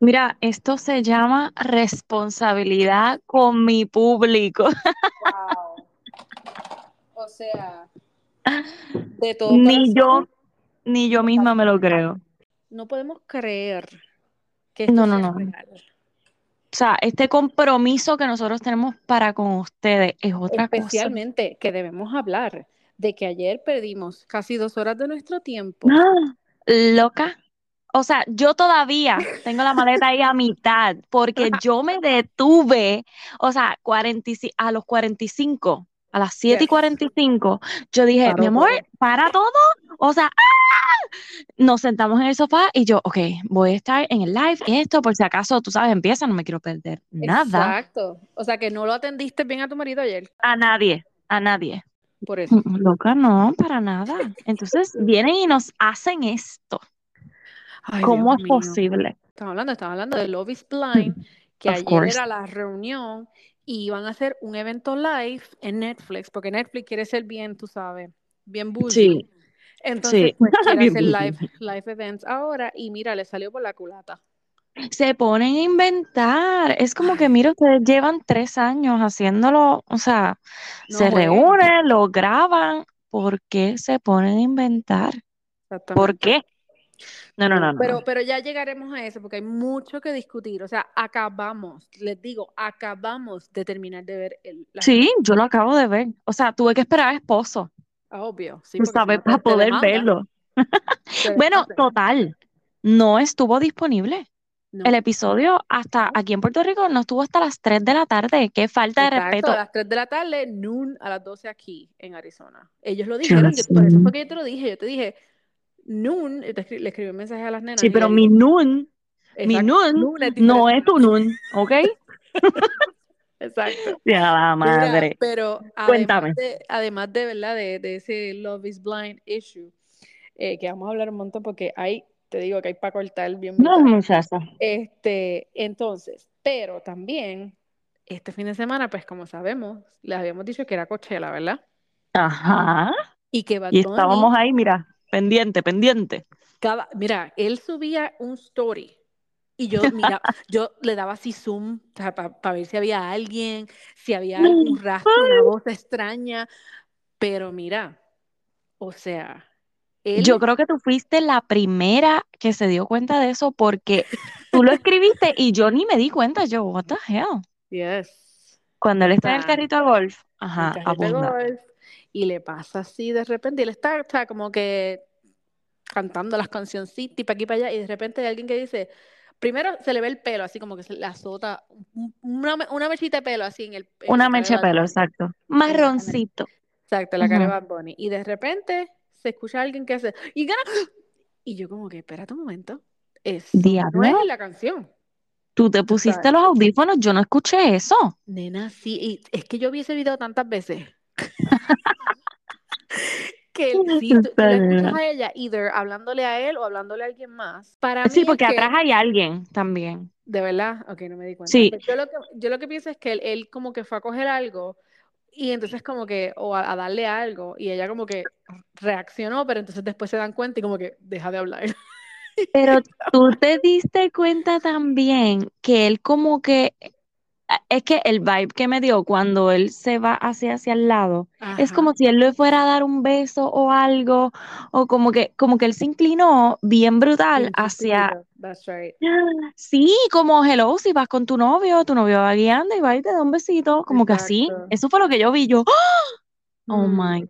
Mira, esto se llama responsabilidad con mi público. Wow. O sea, de todo Ni yo, ni yo misma me lo creo. no podemos creer que esto No, no, sea no. real. O sea, este compromiso que nosotros tenemos para con ustedes es otra cosa. Especialmente que debemos hablar de que ayer perdimos casi dos horas de nuestro tiempo. ¡Ah! Loca. O sea, yo todavía tengo la maleta ahí a mitad porque yo me detuve, o sea, 45, a los 45, a las 7 y Yes. 45, yo dije, Paró mi amor, todo. para todo. O sea, ¡ah! nos sentamos en el sofá y yo, ok, voy a estar en el live y esto, por si acaso, tú sabes, empieza, no me quiero perder nada. Exacto. O sea que no lo atendiste bien a tu marido ayer. A nadie, a nadie. Por eso. Loca, no, para nada. Entonces vienen y nos hacen esto. Ay, ¿Cómo Dios es mío. posible? Estamos hablando, estamos hablando de Love is Blind, que Of ayer course. era la reunión y iban a hacer un evento live en Netflix, porque Netflix quiere ser bien, tú sabes, bien bougie. Sí, Entonces, sí. pues quiere hacer live, live events ahora y mira, le salió por la culata. Se ponen a inventar. Es como que, mira, ustedes llevan tres años haciéndolo, o sea, No se reúnen, lo graban. ¿Por qué se ponen a inventar? ¿Por qué? No, no, no, no. Pero, pero ya llegaremos a eso porque hay mucho que discutir. O sea, acabamos, les digo, acabamos de terminar de ver el, la Sí, yo lo acabo de ver. O sea, tuve que esperar a esposo, Obvio, sí, sabes, para poder demanda, verlo. Bueno, total, no estuvo disponible. No. El episodio hasta aquí en Puerto Rico no estuvo hasta las 3 de la tarde. Qué falta de Exacto, respeto. a las 3 de la tarde, noon a las 12 aquí en Arizona. Ellos lo dijeron, yo- por eso fue que yo te lo dije. Yo te dije, noon, y escri- le escribí un mensaje a las nenas. Sí, y pero mi nun, mi noon es no es tu nun, ¿ok? Exacto. Ya la Mira, madre. pero además Cuéntame. de, además de, ¿verdad? De, de ese Love is Blind issue, eh, que vamos a hablar un montón porque hay, te digo que hay para cortar bien No, muchacha. Este, entonces, pero también, este fin de semana, pues como sabemos, les habíamos dicho que era Coachella, ¿verdad? Ajá. Y que Bad Y Bunny, estábamos ahí, mira, pendiente, pendiente. cada, mira, él subía un story y yo, mira, yo le daba así zoom para ver si había alguien, si había algún rastro, una voz extraña, pero mira, o sea, él, Yo creo que tú fuiste la primera que se dio cuenta de eso porque tú lo escribiste y yo ni me di cuenta. Yo, what the hell? yes, Cuando él está en el carrito de golf, ajá, abunda. golf, y le pasa así de repente, y él está, como que cantando las cancioncitas y para aquí para allá, y de repente hay alguien que dice, primero se le ve el pelo, así como que se le azota un- una, me- una mechita de pelo así en el en Una de mecha de pelo, exacto. Marroncito. exacto, la cara de Ujú. Bad Bunny, y de repente se escucha a alguien que hace, y gana, y yo como que, espérate un momento, no Diablo, es la canción, tú te pusiste sabes. los audífonos, yo no escuché eso. Nena, sí, y es que yo vi ese video tantas veces. que sí, tú, tú la escuchas a ella, either hablándole a él o hablándole a alguien más. Para Sí, porque que, atrás hay alguien también. de verdad, ok, no me di cuenta. Sí, Pero yo lo que, yo lo que pienso es que él, él como que fue a coger algo y entonces como que, o a, a darle algo, y ella como que reaccionó, pero entonces después se dan cuenta y como que deja de hablar. pero tú te diste cuenta también que él como que, es que el vibe que me dio cuando él se va hacia, hacia el lado, es como si él le fuera a dar un beso o algo, o como que, como que él se inclinó bien brutal hacia, that's right. sí, como hello, si vas con tu novio, tu novio va guiando y va y te da un besito, como que así, eso fue lo que yo vi, yo, oh Mm. my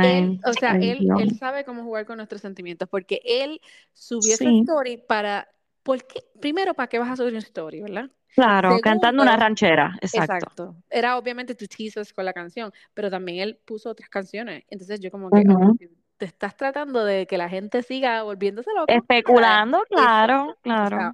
Él, God, o sea, ay él, él sabe cómo jugar con nuestros sentimientos, porque él subió esa sí, story para, porque, primero, ¿para qué vas a subir una story, verdad? Claro, cantando una ranchera, exacto. exacto, era obviamente tu teasers con la canción, pero también él puso otras canciones, entonces yo como que, Ujú. ok, te estás tratando de que la gente siga volviéndose loco, mira, Especulando, eso, claro, o claro. sea,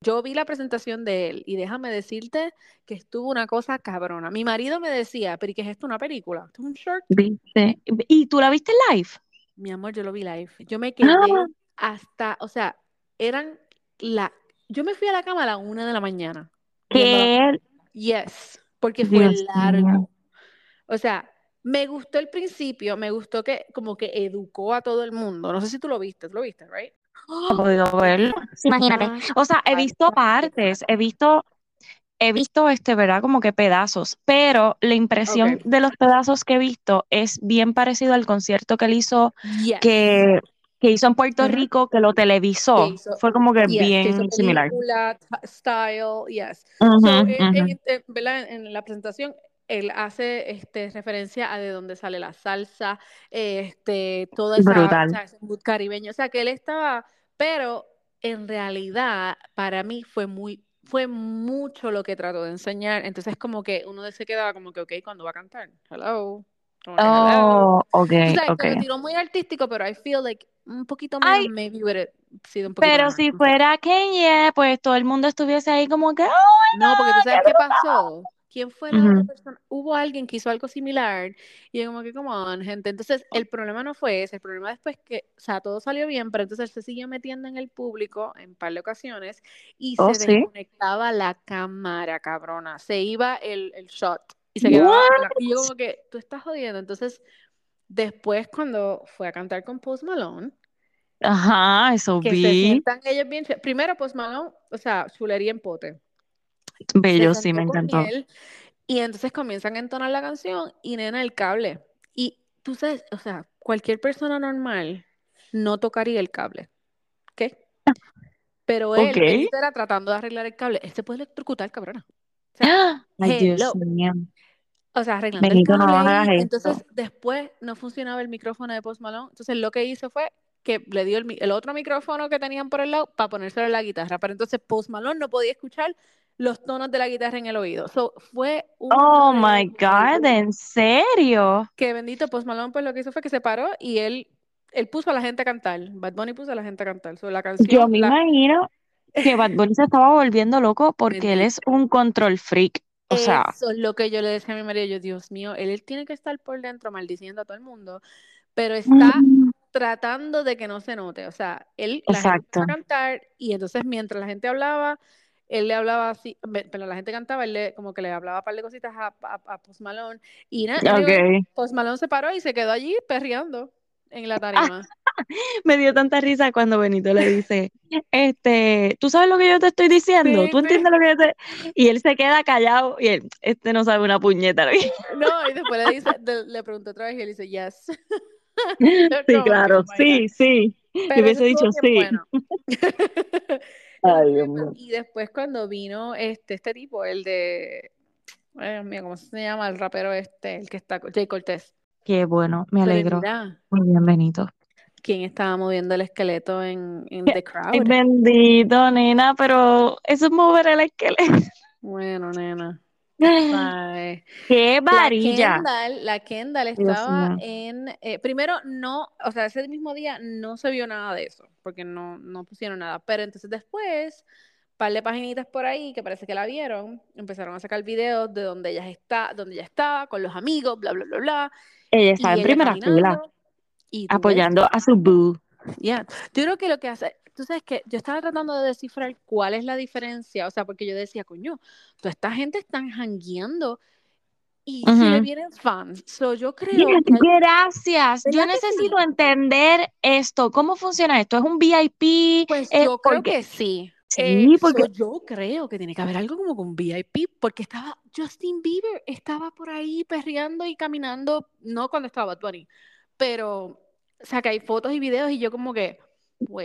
yo vi la presentación de él y déjame decirte que estuvo una cosa cabrona. Mi marido me decía, pero ¿y qué es esto? ¿Una película? ¿Esto es un short? ¿Viste? ¿Y tú la viste live? Mi amor, yo lo vi live. Yo me quedé Ah, hasta, o sea, eran la, yo me fui a la cama a la una de la mañana que yes, porque fue Dios largo. O sea, me gustó el principio, me gustó que como que educó a todo el mundo. No sé si tú lo viste, ¿tú lo viste, right? he podido verlo. Imagínate. O sea, he visto partes, he visto, he visto este, ¿verdad? Como que pedazos, pero la impresión Ok. de los pedazos que he visto es bien parecido al concierto que él hizo, Yes. que, que hizo en Puerto Ujú. Rico, que lo Que televisó. hizo, Fue como que yes, que bien similar. película, style, yes. So, en, ujú. en- en- ¿verdad? En la presentación, él hace este, referencia a de dónde sale la salsa, este, toda esa, o Brutal. sea, ese mood caribeño. O sea, que él estaba, pero en realidad, para mí fue muy, fue mucho lo que trató de enseñar. Entonces, como que uno se quedaba como que, ok, ¿cuándo va a cantar? Hello. Como que, hello. Oh, ok, Tú sabes ok. que lo tiró muy artístico, pero I feel like un poquito menos, Ay, maybe hubiera sido un poquito pero si fuera Kanye, pues todo el mundo estuviese ahí como que, oh No, porque tú sabes qué qué pasó. ¿Quién fue la otra Ujú. persona? Hubo alguien que hizo algo similar y como que, come on, gente. Entonces, el problema no fue ese. El problema después que, o sea, todo salió bien, pero entonces él se siguió metiendo en el público en par de ocasiones y Oh, se sí. desconectaba la cámara, cabrona. Se iba el, el shot y se quedaba. Y yo como que, tú estás jodiendo. Entonces, después cuando fue a cantar con Post Malone, Ajá, eso que se vi. sientan ellos bien. Primero, Post Malone, o sea, chulería en pote. Se Bello, sí, me encantó. él y entonces comienzan a entonar la canción y nena el cable. Y tú sabes, o sea, cualquier persona normal no tocaría el cable, ¿ok? Pero él, Ok. Benito era tratando de arreglar el cable. Él se puede electrocutar, cabrona. O sea. Ay, Dios mío. O sea, arreglando el Benito, no cable esto. Entonces, después no funcionaba el micrófono de Post Malone. Entonces, lo que hizo fue que le dio el, el otro micrófono que tenían por el lado para ponérselo en la guitarra. Pero entonces Post Malone no podía escuchar los tonos de la guitarra en el oído. So, fue un Oh my. God, ¿en serio? Que bendito Post Malone, pues lo que hizo fue que se paró y él, él puso a la gente a cantar. Bad Bunny puso a la gente a cantar. So, la Yo canción, me la imagino que Bad Bunny se estaba volviendo loco porque él es un control freak. O sea, Eso es lo que yo le decía a mi marido. Yo, Dios mío, él, tiene que estar por dentro maldiciendo a todo el mundo, pero está tratando de que no se note. O sea, él, la gente exacto. empezó a cantar y entonces mientras la gente hablaba, él le hablaba así, pero la gente cantaba, él le, como que le hablaba un par de cositas a, a, a Post Malone. Y nada, anyway, Ok. Post Malone se paró y se quedó allí perreando en la Ah, tarima. me dio tanta risa cuando Benito le dice, este, ¿tú sabes lo que yo te estoy diciendo? Sí, ¿Tú sí. entiendes lo que yo te...? Y él se queda callado y él, este no sabe una puñeta. lo que-". No, y después le dice, le preguntó otra vez y él dice, yes. Sí, claro, oh sí, sí. Le Pero hubiese dicho sí. bueno. Ay. Y después cuando vino este, este tipo, el de, ay Dios mío, ¿cómo se llama? El rapero este, el que está, Jay Cortés. Qué bueno, me Pero alegro. mira, Muy bien, Benito. ¿Quién estaba moviendo el esqueleto en, en The Ay, Crowd? bendito, nena, pero eso es mover el esqueleto. Bueno, nena. Ay. Qué La varilla. Kendall, la Kendall estaba en, eh, primero no, o sea, ese mismo día no se vio nada de eso, porque no, no pusieron nada, pero entonces después, par de paginitas por ahí que parece que la vieron, empezaron a sacar videos de donde ella está, donde ella estaba, con los amigos, bla, bla, bla, bla, Ella y está en ella primera fila, y tú ves, apoyando a su boo. ya, yo creo que lo que hace, tú sabes que yo estaba tratando de descifrar cuál es la diferencia, o sea, porque yo decía, coño, toda esta gente están jangueando y si le Ujú. vienen fans. So, yo creo que Gracias. Yo ¿Verdad que necesito sí? entender esto. ¿Cómo funciona esto? ¿Es un VIP? Pues ¿Es yo creo porque- que sí. Sí, Eh, porque- so, yo creo que tiene que haber algo como con VIP, porque estaba Justin Bieber, estaba por ahí perreando y caminando, no cuando estaba Bunny, pero, o sea, que hay fotos y videos y yo como que,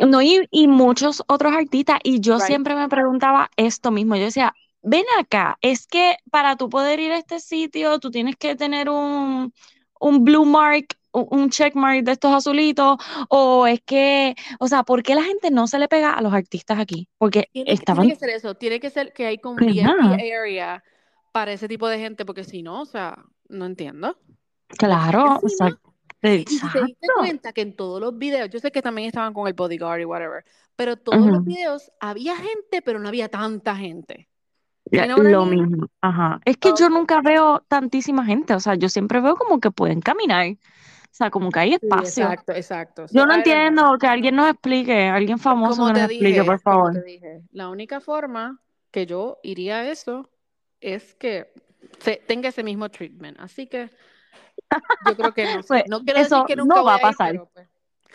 No, y, y muchos otros artistas. Y yo Right. siempre me preguntaba esto mismo. Yo decía, ven acá, es que para tú poder ir a este sitio, tú tienes que tener un, un blue mark, un, check mark de estos azulitos, o es que, o sea, ¿por qué la gente no se le pega a los artistas aquí? Porque tiene, que- estaban, tiene que ser eso, tiene que ser que hay como. VIP area para ese tipo de gente, porque si no, o sea, no entiendo. claro, sí, ¿no? Exacto, Y te diste exacto. cuenta que en todos los videos, yo sé que también estaban con el bodyguard y whatever, pero todos los Ujú. videos había gente, pero no había tanta gente. Ya, Lo mismo, ajá. Es que yo Ok. nunca veo tantísima gente, o sea, yo siempre veo como que pueden caminar, o sea, como que hay Sí, espacio. exacto, exacto. So, Yo no know. entiendo, que alguien nos explique, alguien famoso Como que nos te explique, dije, por favor. te dije, la única forma que yo iría a eso es que se, tenga ese mismo treatment. Así que yo creo que no. Pues, No quiero eso decir que nunca no va a ir, pasar. pues,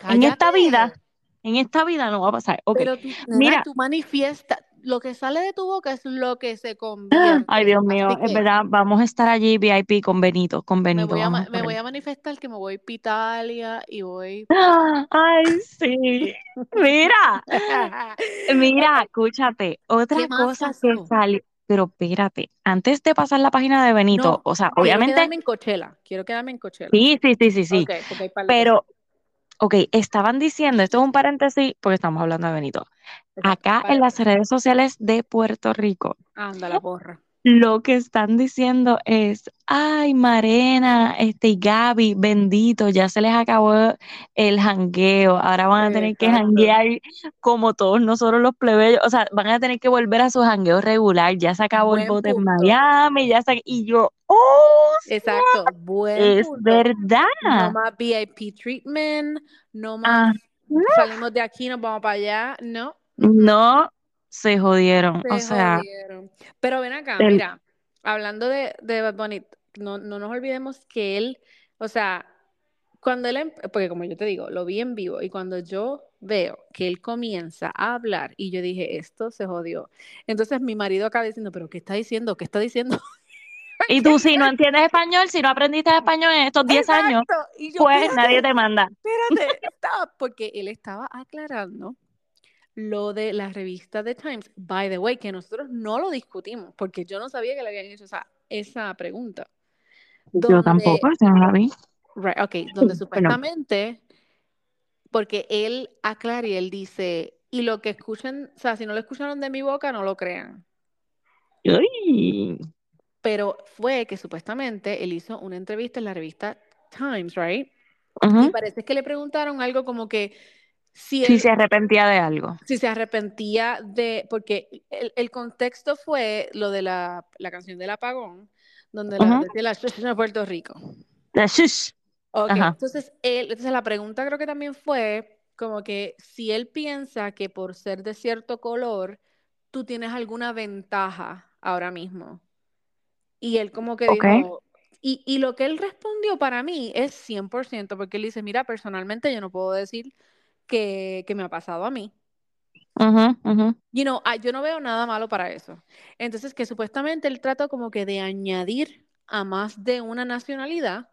En esta vida. En esta vida no va a pasar. Pero tú, nena, Mira. tú manifiesta, lo que sale de tu boca es lo que se convierte. Ay, Dios mío, es verdad, vamos a estar allí VIP con Benito, con me voy a, me voy manifestar que me voy para Italia y voy. Ay, sí. Mira, mira, escúchate. ¿Qué Otra cosa que salió, pero espérate, antes de pasar la página de Benito, No, o sea, quiero obviamente, quedarme en Coachella. Quiero quedarme en Coachella. sí, sí, sí, sí, sí, Ok, porque hay par de cosas. pero, ok, estaban diciendo, esto es un paréntesis porque estamos hablando de Benito. Acá en las redes sociales de Puerto Rico, anda la porra. Lo que están diciendo es, ay, Marena, este, y Gaby, bendito, ya se les acabó el jangueo, ahora van a tener que janguear como todos nosotros los plebeyos, o sea, van a tener que volver a su jangueo regular, ya se acabó el bote en. Miami, ya se, y yo, oh, Exacto. Buen es punto. No verdad. más VIP treatment, no Ah, más salimos de aquí, nos vamos para allá. No. no se jodieron, o Se sea, jodieron. Pero ven acá, el- mira, hablando de, de Bad Bunny, no, no nos olvidemos que él, o sea, cuando él, em- porque como yo te digo, lo vi en vivo y cuando yo veo que él comienza a hablar y yo dije, esto se jodió. Entonces mi marido acaba diciendo, pero ¿qué está diciendo? ¿Qué está diciendo? y tú si no entiendes español, si no aprendiste español en estos 10 años, yo, pues nadie te manda. espérate, stop, porque él estaba aclarando lo de la revista The Times, by the way, que nosotros no lo discutimos, porque yo no sabía que le habían hecho esa, esa pregunta. Yo tampoco, Donde, yo no la vi. right, ok, donde supuestamente, porque él aclara y él dice, y lo que escuchen, o sea, si no lo escucharon de mi boca, no lo crean. uy, Pero fue que supuestamente él hizo una entrevista en la revista Times, right? Y ujú, parece que le preguntaron algo como que si se arrepentía de algo. si se arrepentía de, porque el, el contexto fue lo de la, la canción del apagón, donde la la Xuxa de Puerto Rico. La shush. Entonces él, entonces la pregunta creo que también fue como que si él piensa que por ser de cierto color, tú tienes alguna ventaja ahora mismo. Y él como que dijo, y, y lo que él respondió para mí es 100%, porque él dice, mira, personalmente yo no puedo decir que, que me ha pasado a mí. Ujú, ujú. You know, ah, yo no veo nada malo para eso. Entonces, que supuestamente él trató como que de añadir a más de una nacionalidad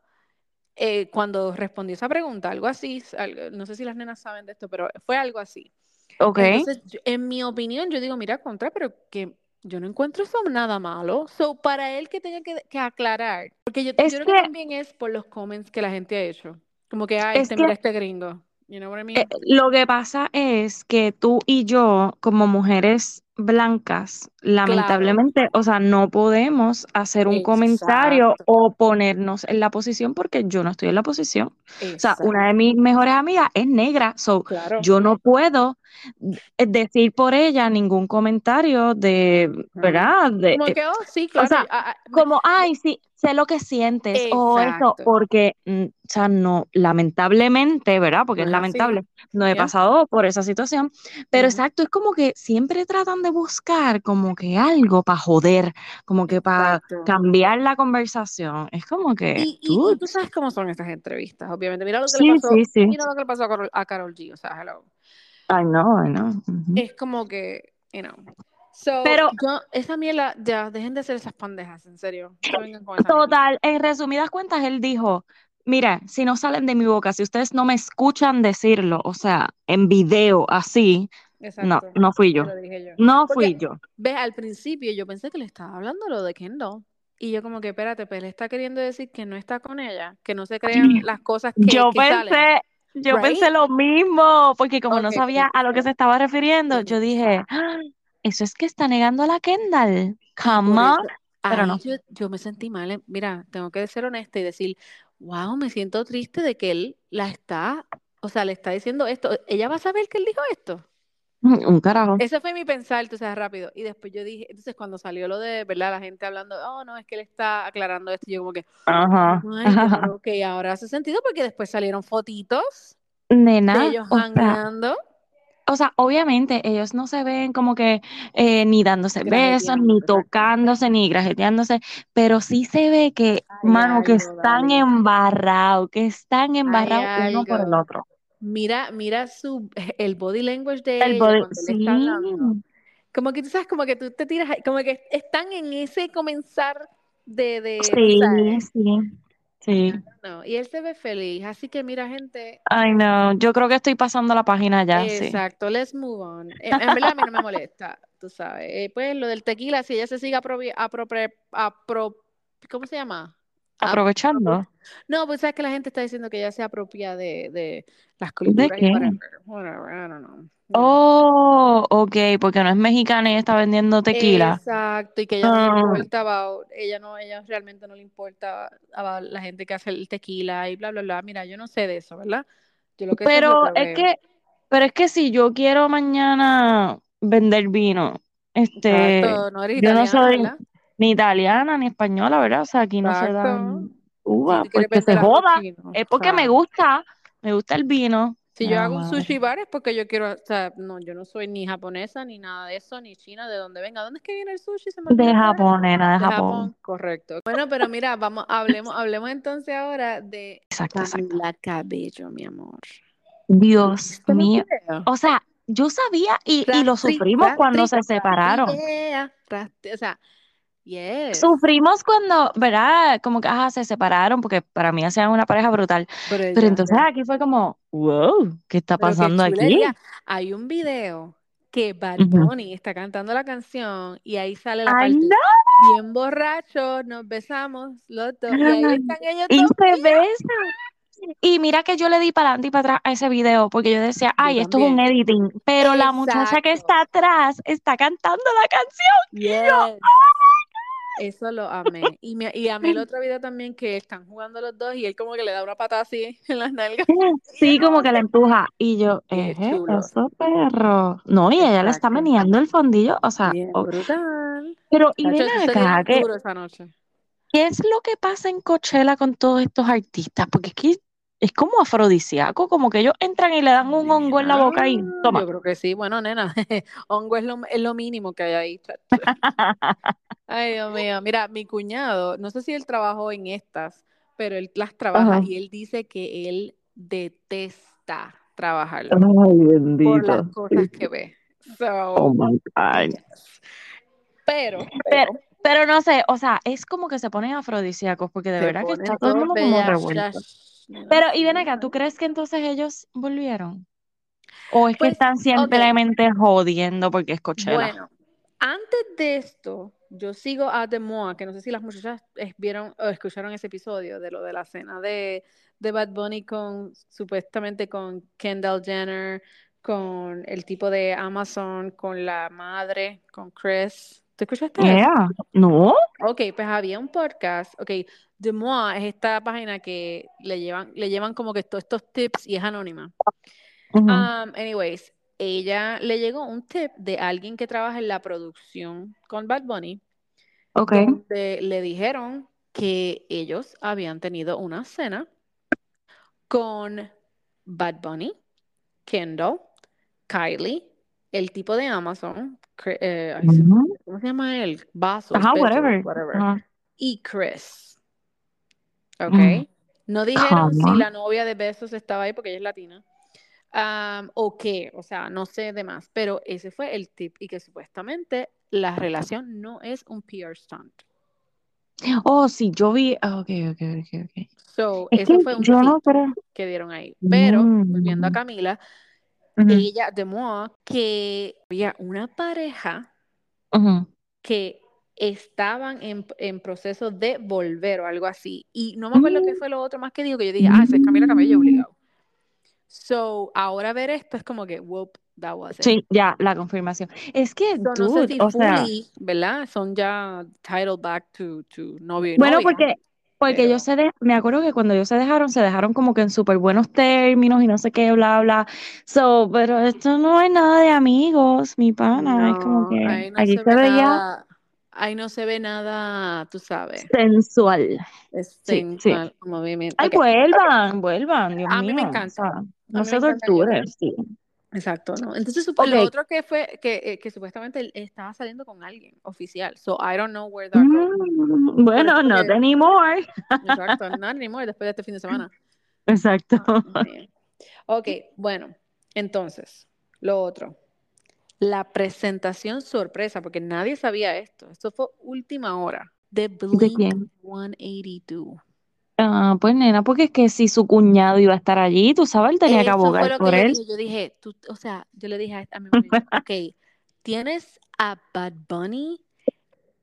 eh, cuando respondió esa pregunta, algo así, algo- no sé si las nenas saben de esto, pero fue algo así. Ok. Entonces, yo- en mi opinión, yo digo, mira, contra, pero que yo no encuentro eso nada malo. So, para él que tenga que, que aclarar, porque yo, yo creo que que, también es por los comments que la gente ha hecho. Como que, ay, es este, que mira este gringo. You know what I mean? eh, lo que pasa es que tú y yo, como mujeres blancas, Claro, lamentablemente, o sea, no podemos hacer un comentario o ponernos en la posición porque yo no estoy en la posición. O sea, una de mis mejores amigas es negra, so Claro. yo no puedo decir por ella ningún comentario de. ¿verdad? De, Como eh, que, oh, sí, o claro. sea, y- ah, ah, como, ay, sí, sé lo que sientes o eso, exacto. porque, mm, o sea, no, lamentablemente, ¿verdad? Porque es lamentable, no he Yeah. pasado por esa situación, pero Ujú. exacto, es como que siempre tratan de buscar como que algo para joder, como que para Exacto. cambiar la conversación. Es como que, Y, y, y tú dudes. sabes cómo son estas entrevistas, obviamente. Mira lo que le pasó, sí, mira lo que le pasó a Carol, a Karol G, o sea, hello. I know, I know. ujú. Es como que, you know. So, Pero yo, esa miela, ya, dejen de hacer esas pendejas, en serio. No con. Total, en resumidas cuentas, él dijo, mira, si no salen de mi boca, si ustedes no me escuchan decirlo, o sea, en video así, no, Exacto. no fui Te yo, yo. no Porque, fui yo. ves, al principio yo pensé que le estaba hablando lo de Kendall. Y yo como que, espérate, pero él está queriendo decir que no está con ella, que no se crean las cosas que, Yo que salen. pensé, yo Right? pensé lo mismo, porque como no Ok, sabía a lo que se estaba refiriendo, yo dije. "Ah, eso es que está negando a la Kendall, eso, pero no. yo, yo me sentí mal. Mira, tengo que ser honesta y decir, wow, me siento triste de que él la está, o sea, le está diciendo esto. ¿Ella va a saber que él dijo esto? Un carajo. Ese fue mi pensar, tú sabes, rápido. Y después yo dije, entonces cuando salió lo de, ¿verdad? La gente hablando, oh, no, es que él está aclarando esto. Y yo como que, Ajá. ok, ahora hace sentido porque después salieron fotitos de ellos o sea, O sea, obviamente ellos no se ven como que eh, ni dándose besos, ni tocándose, ni grajeteándose, pero sí se ve que, Hay mano, que están embarrados, que están embarrados uno por el otro. Mira, mira su, el body language de El ella body, sí. está hablando. Como que tú sabes, como que tú te tiras, como que están en ese comenzar de, de Sí, sí, sí. no, y él se ve feliz, así que mira, gente, Ay, no, yo creo que estoy pasando la página ya, sí. exacto, let's move on. En, en verdad a mí no me molesta, tú sabes. Eh, pues lo del tequila, si ella se sigue apropri- apropri- apro- ¿cómo se llama? Aprovechando. No, pues sabes que la gente está diciendo que ella se apropia de, de las culturas y qué? whatever. Whatever, I don't know. Oh, ok, porque no es mexicana y está vendiendo tequila. Exacto, y que ella no le Ah. importa about- ella no, ella realmente no le importa a la gente que hace el tequila y bla bla bla. Mira, yo no sé de eso, ¿verdad? Yo lo que es Pero es veo. que, pero es que si yo quiero mañana vender vino, este, Exacto, no yo no italiana, soy ¿verdad? Ni italiana ni española, ¿verdad? O sea, aquí no se dan Si uvas, tú pues quieres que se joda. Es porque me gusta, me gusta el vino. Si yo Nada hago un sushi bar es porque yo quiero, o sea, no, yo no soy ni japonesa ni nada de eso, ni china, de donde venga. ¿Dónde es que viene el sushi? Se me olvidó De. Japón, nena, de De Japón. Japón, correcto. Bueno, pero mira, vamos, hablemos, hablemos entonces ahora de Exacto, exacto. Camila Cabello, mi amor. Dios ¿Viste los mío. O sea, yo sabía y, y lo sufrimos cuando se separaron. o sea, yes. Sufrimos cuando, ¿verdad? Como que, ajá, se separaron porque para mí hacían una pareja brutal. Pero entonces aquí fue como, wow, ¿qué está qué pasando aquí? Hay un video que Bad está cantando la canción y ahí sale la ¡Ay, parte no! bien borracho, nos besamos los dos y ahí están ellos Y se besan. Y mira que yo le di para adelante y para atrás a ese video porque yo decía, Yo ay, esto es un editing. Pero la muchacha que está atrás está cantando la canción. Yes. Eso lo amé. Y, me, y amé el otro video también que están jugando los dos y él como que le da una patada así en las nalgas. Sí, como que la empuja. Y yo, chulo. eso perro. No, y ella le está meneando el fondillo. O sea, Bien brutal. pero y ven eso se acá, dieron ¿qué, duro esa noche. qué es lo que pasa en Coachella con todos estos artistas? Porque es que es como afrodisíaco, como que ellos entran y le dan un hongo en la boca y toma. Yo creo que sí. Bueno, nena, hongo es lo, es lo mínimo que hay ahí. Ay, Dios mío. Mira, mi cuñado, no sé si él trabajó en estas, pero él las trabaja Ajá. y él dice que él detesta trabajarlo Ay, por las cosas que ve. So, Oh my God. yes. Pero, Pero, pero, pero no sé, o sea, es como que se ponen afrodisíacos, porque de se verdad que está todo el todos mundo como revuelto. Pero, y ven acá, ¿tú crees que entonces ellos volvieron? ¿O es que Pues, están simplemente jodiendo porque es Coachella? bueno, antes de esto, yo sigo a The Moa, que no sé si las muchachas vieron o escucharon ese episodio de lo de la cena de, de Bad Bunny con, supuestamente con Kendall Jenner, con el tipo de Amazon, con la madre, con Chris. ¿Tú escuchaste eso? Yeah. ¿No? Ok, pues había un podcast. Ok, The Moa es esta página que le llevan, le llevan como que todos estos tips y es anónima. Um, anyways, ella le llegó un tip de alguien que trabaja en la producción con Bad Bunny, Ok. donde le dijeron que ellos habían tenido una cena con Bad Bunny, Kendall, Kylie, el tipo de Amazon, eh, ay, ¿cómo se llama él? Vasos, Ajá, whatever. whatever. Y Chris. ¿Ok? No dijeron si la novia de Besos estaba ahí porque ella es latina. am, o qué, o sea, no sé de más, pero ese fue el tip y que supuestamente la relación no es un PR stunt. Oh, sí, yo vi. ah, Ok, ok, ok, ok. So, Es eso que fue un yo no tip creo. que dieron ahí. Pero, volviendo a Mm. Camila, Ujú, ella demostró que había una pareja ujú. que estaban en, en proceso de volver o algo así. Y no me acuerdo qué fue lo otro más que dijo, que yo dije, ah, ese es Camila Cabello obligado. So, ahora ver esto es como que, whoop, that was it. Sí, ya, la confirmación. Es que, So, no sé dude, si o sea, fully, ¿verdad? Son ya titled back to, to novio y bueno, novia, porque, porque pero ellos se de- me acuerdo que cuando ellos se dejaron, se dejaron como que en súper buenos términos y no sé qué, bla, bla. So, pero esto no es nada de amigos, mi pana. Es como no, que ahí no aquí se se ve veía nada, ahí no se ve nada, tú sabes, sensual. es Sí, sí. sensual movimiento. Ay, vuelvan, vuelvan, Dios A mí me mío. O encanta, sea, no se torturen, sí. Exacto, ¿no? Entonces, sup- Ok. lo otro que fue que, eh, que supuestamente él estaba saliendo con alguien oficial. So, I don't know where that. Mm, bueno, porque, anymore. exacto, not anymore después de este fin de semana. Exacto. Mío. Ok, bueno, entonces, lo otro. La presentación sorpresa, porque nadie sabía esto. Esto fue última hora. De Blink ¿De quién? 182. Ah, pues nena, porque es que si su cuñado iba a estar allí, tú sabes, él tenía que fue abogar lo por que yo él. dije. Yo dije, tú, o sea, yo le dije a, a mi marido, ok, tienes a Bad Bunny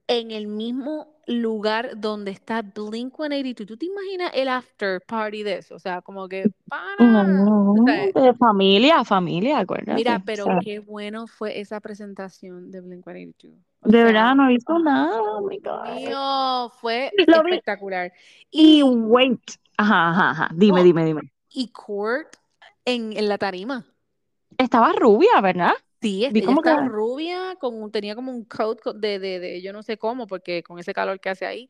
en el mismo lugar donde está Blink 182. ¿Tú te imaginas el after party de eso? O sea, como que para. No, O sea, de familia, familia, acuérdate. mira, O pero sea, qué bueno fue esa presentación de Blink 182. O de sea, verdad no hizo ah, nada, oh my God. mío, fue Lo espectacular. Y Y, wait. Ajá, ajá, ajá. Dime, no, dime, dime. y Court en, en la tarima. Estaba rubia, ¿verdad? Sí, es- Vi ella como que. rubia, con, tenía como un coat co- de, de, de yo no sé cómo, porque con ese calor que hace ahí.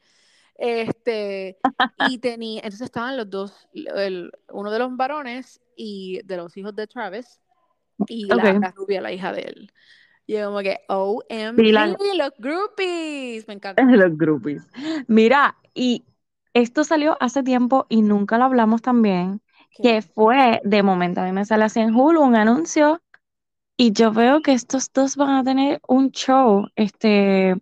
Este, y tenía, entonces estaban los dos, el, uno de los varones y de los hijos de Travis, y la, rubia, la hija de él. Y yo como que, Sí, la, OMG, los groupies, me encanta. los groupies. Mira, y esto salió hace tiempo y nunca lo hablamos también, que ¿Qué? fue, de momento a mí me sale así en Hulu un anuncio y yo veo que estos dos van a tener un show, este,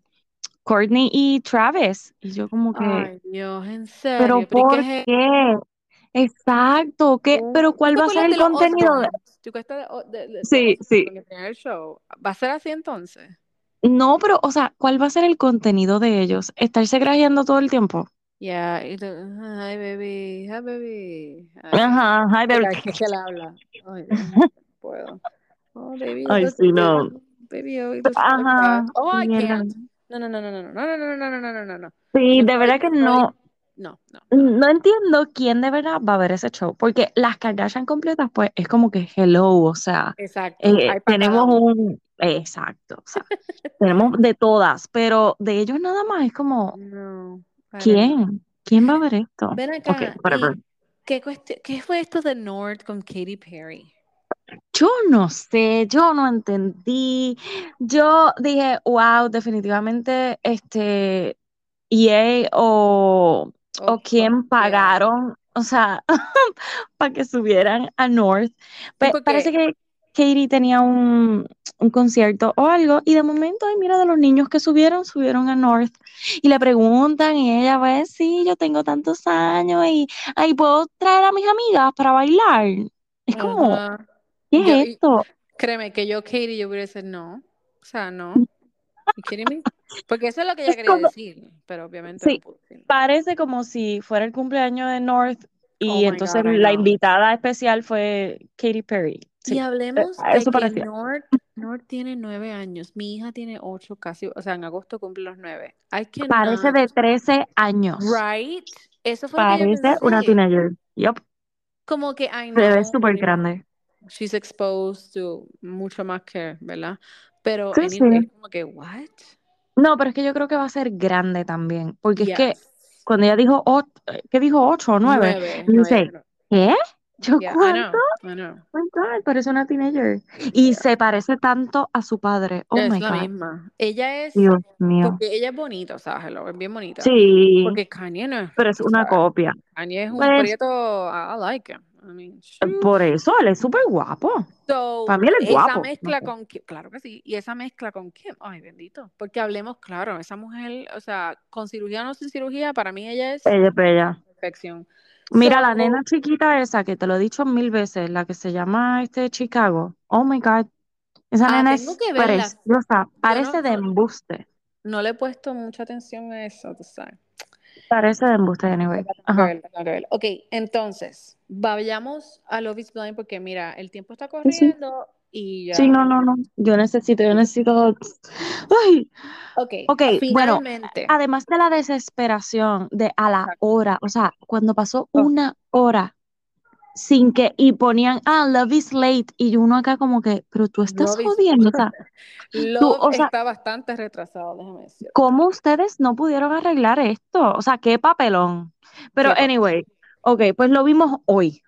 Courtney y Travis. Y yo como que, Ay, Dios, en ¿pero serio, pero ¿y por qué es qué? Exacto, ¿qué? un- ¿Pero ¿Tú cuál va a ser el contenido Sí, sí. El show? ¿Va a ser así entonces? No, pero, o sea, ¿cuál va a ser el contenido de ellos? ¿Estarse grajeando todo el tiempo? Ya, y tú, hi baby, hi baby. Ajá, hi, baby. que él habla. Ay, no puedo. Oh, baby, Ay, sí, no. Baby, oh, Ajá. Oh, I can't. No, no, no, no, no, no, no, no, no, no, no, no. Sí, de verdad que no, no, no, no. entiendo quién de verdad va a ver ese show, porque las Kardashian completas, pues, es como que hello, o sea, Exacto, eh, tenemos un, exacto, o sea, tenemos de todas, pero de ellos nada más es como, No. ¿quién? ¿Quién va a ver esto? Ven acá, whatever. ¿y qué, qué fue esto de Nord con Katy Perry? Yo no sé, yo no entendí. Yo dije, wow, definitivamente, este, EA o, O, quién yeah. pagaron, o sea, para que subieran a North. Sí, parece que Katie tenía un, un concierto o algo, y de momento, ay, mira, de los niños que subieron, subieron a North. Y le preguntan, y ella va a decir, yo tengo tantos años, y ahí puedo traer a mis amigas para bailar. Es como, ajá, ¿qué yo, es y esto? créeme que yo, Katy, yo hubiera dicho no, o sea, no, me? Porque eso es lo que ella Es quería como, decir, pero obviamente no sí, parece como si fuera el cumpleaños de North Oh y my entonces God, la know. invitada especial fue Katy Perry. Y Sí, eh, hablemos de que parecía. Nord, Nord tiene nueve años, mi hija tiene ocho casi, o sea, en agosto cumple los nueve. I Parece cannot, de 13 años. right? Eso fue lo que yo Parece una teenager. Yup. Como que I Se ve súper grande. She's exposed to mucho más que, ¿verdad? Pero Sí, es sí. como que, what? No, pero es que yo creo que va a ser grande también. Porque es que cuando ella dijo, ¿qué dijo? ¿8 o 9? Nueve, Y no, dice, ya, no. ¿qué? ¿Yo Yeah, I cuánto? know, I know. Oh my God, parece una teenager. Y Yeah. se parece tanto a su padre. Oh Es my la God. misma. Ella es, Dios mío. porque ella es bonita, o sea, hello, es bien bonita. Sí, Porque Kanye no es, pero es una sabes, copia. Kanye es un Pues prieto, I like him. I mean, shoot. por eso él es súper guapo. So, Para mí él es esa guapo. Mezcla con Kim, claro que sí, y esa mezcla con Kim, ay bendito, porque hablemos claro, esa mujer, o sea, con cirugía o no sin cirugía, para mí ella es Ella bella. perfección. Mira, la nena chiquita esa que te lo he dicho mil veces, la que se llama este Chicago. Oh my God. Esa ah, nena es preciosa. Parece no, de embuste. no le he puesto mucha atención a eso, tú sabes. Parece de embuste, que verla. Ok, entonces, vayamos a Love is Blind porque mira, el tiempo está Sí, sí. corriendo y Sí, ya. no, no, no. Yo necesito, yo necesito. Ay. Ok, Ok, bueno, finalmente. además de la desesperación de a la hora, o sea, cuando pasó Oh, una hora sin que, y ponían, ah, Love is late, y uno acá como que, pero tú estás Love is jodiendo, o sea, tú, Love o sea, está bastante retrasado, déjame decirte. ¿cómo ustedes no pudieron arreglar esto? O sea, qué papelón. Pero Qué anyway, ok, pues lo vimos hoy,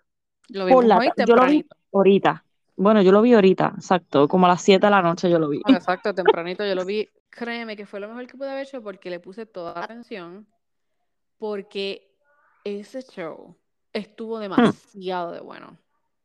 Lo vimos la, hoy yo lo vi ahorita. Bueno, yo lo vi ahorita, exacto, como a las 7 de la noche yo lo vi. Bueno, exacto, tempranito yo lo vi. Créeme que fue lo mejor que pude haber hecho porque le puse toda la atención. Porque ese show estuvo Hmm. demasiado de bueno.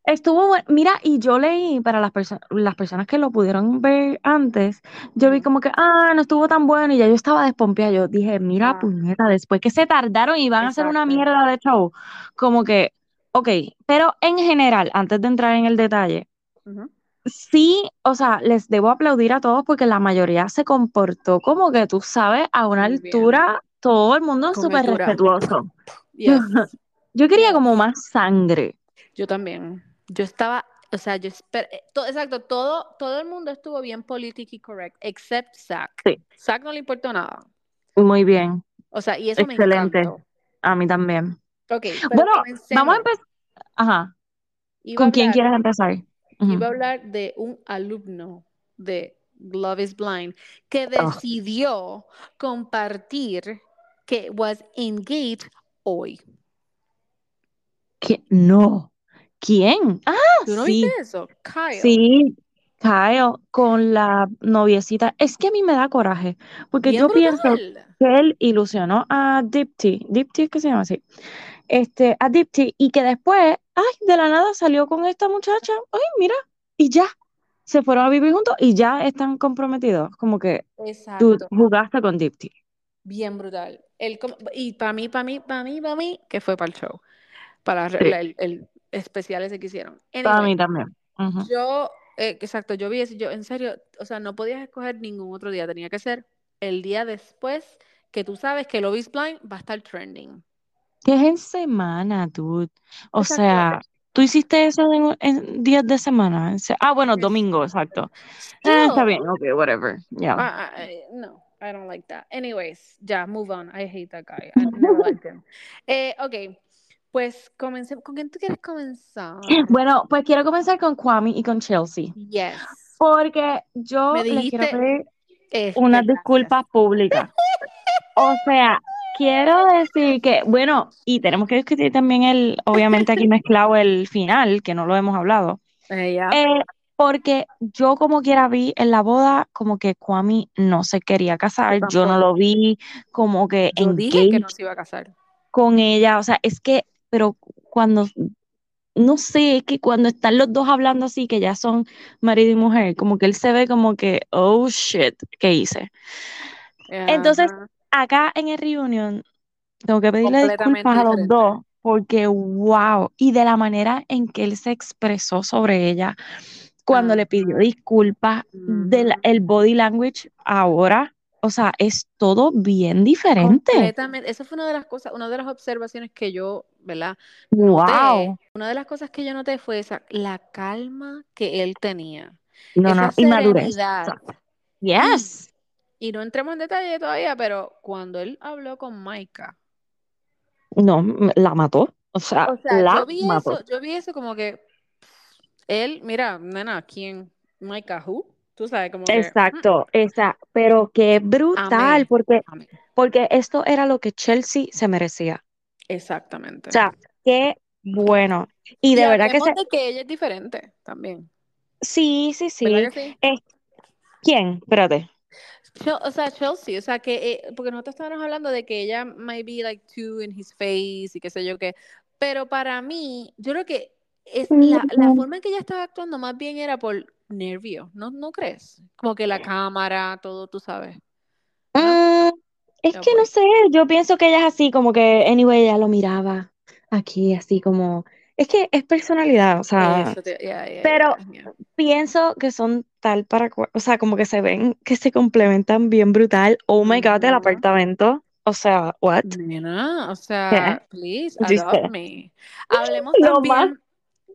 Estuvo bueno. Mira, y yo leí para las personas, las personas que lo pudieron ver antes, yo vi como que, ah, no estuvo tan bueno y ya yo estaba despompeada. Yo dije, mira, Ah, puñeta, después que se tardaron y van a hacer una mierda de show, como que, ok, pero en general, antes de entrar en el detalle, sí, o sea, les debo aplaudir a todos porque la mayoría se comportó como que tú sabes, a una Muy bien. altura, todo el mundo súper respetuoso. Yes. Yo quería como más sangre. Yo también. Yo estaba, o sea, yo espero, exacto, todo, todo el mundo estuvo bien politically correct, except Zack. Sí. Zack no le importó nada. Muy bien, O sea, y eso excelente. me encantó. A mí también. Ok, Bueno, vamos a empezar. Ajá. Iba ¿Con quién quieres empezar? Iba a hablar de un alumno de Love is Blind que Oh. decidió compartir que was engaged hoy. ¿Qué? No. ¿Quién? Ah, ¿Tú no sí. viste eso? Kyle. Sí, Kyle con la noviecita. Es que a mí me da coraje, porque Bien yo pienso que él ilusionó a Dipti. Dipti es que se llama así. Este, a Dipti, y que después, ay, de la nada salió con esta muchacha. Ay, mira, y ya. Se fueron a vivir juntos y ya están comprometidos. Como que tú Exacto. jugaste con Dipti. Bien brutal. Él com- y para mí, para mí, para mí, para mí, que fue para el show. Para Sí. el, el especial ese que hicieron. Para Anyway, mí también. Yo, eh, exacto, yo vi eso, yo, en serio, o sea, no podías escoger ningún otro día, tenía que ser el día después que tú sabes que is Blind va a estar trending. Que es en semana, dude. O sea, tú hiciste eso en, en días de semana. Ah, bueno, Es- domingo, exacto. Eh, está bien, ok, whatever. Ya. Ah, ah, eh, no, I don't like that. Anyways, ya, move on. I hate that guy. I never liked him. Eh, ok, pues comencemos. ¿Con quién tú quieres comenzar? Bueno, pues quiero comenzar con Kwame y con Chelsea. Yes. Porque yo Me les quiero dijiste- pedir Este, unas gracias. disculpas públicas. O sea, quiero decir que, bueno, y tenemos que discutir también el, obviamente aquí mezclado el final, que no lo hemos hablado. Eh. Eh, porque yo como quiera vi en la boda como que Kwame no se quería casar, yo no lo vi como que Yo dije que no se iba a casar. con ella, o sea, es que, pero cuando, no sé, es que cuando están los dos hablando así, que ya son marido y mujer, como que él se ve como que, oh shit, ¿qué hice? Entonces, acá en el reunion, tengo que pedirle disculpas a los diferente. dos, porque wow, y de la manera en que él se expresó sobre ella, cuando le pidió disculpas, del Ujú. el body language ahora, o sea, es todo bien diferente. Completamente. Esa fue una de las cosas, una de las observaciones que yo, ¿verdad? Wow. Noté. Una de las cosas que yo noté fue esa, la calma que él tenía. No, esa no, y madurez. Yes. Y no entremos en detalle todavía, pero cuando él habló con Maika, No, la mató. O sea, o sea, la yo vi mató. eso, yo vi eso como que él, mira, nena, ¿quién? Maika, who? Tú sabes, como que, mm, Exacto, esa, pero qué brutal, porque, porque esto era lo que Chelsea se merecía. Exactamente. O sea, qué bueno. Y Y de verdad que se, de que ella es diferente también, sí, sí, ¿verdad sí. Es- ¿quién? Espérate. Chel- o sea, Chelsea, o sea, que, eh, porque nosotros estábamos hablando de que ella might be like too in his face y qué sé yo qué, pero para mí, yo creo que es la, la forma en que ella estaba actuando más bien era por nervio, ¿no, no crees? Como que la cámara, todo, tú sabes. ¿no? Mm, es Ya que no voy. sé, yo pienso que ella es así, como que, anyway, ella lo miraba aquí, así como, es que es personalidad, o sea, te- ya, ya, pero ya. pienso que son tal para, o sea, como que se ven, que se complementan bien brutal. Oh my God, el Ujú. apartamento, o sea, what? Nena, o sea, please adopt me. Hablemos Lo más, también.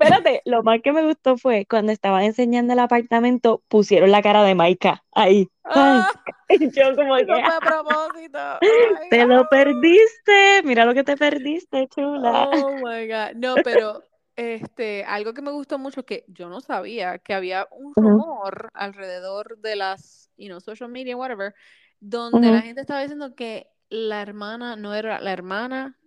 Espérate, lo más que me gustó fue cuando estaban enseñando el apartamento, pusieron la cara de Maika ahí. Ay, ¡Ah! y yo como que, fue a propósito. Oh te lo perdiste, mira lo que te perdiste, chula. Oh my God. No, pero este, algo que me gustó mucho que yo no sabía que había un rumor alrededor de las, you know, social media, whatever, donde la gente estaba diciendo que la hermana no era la hermana,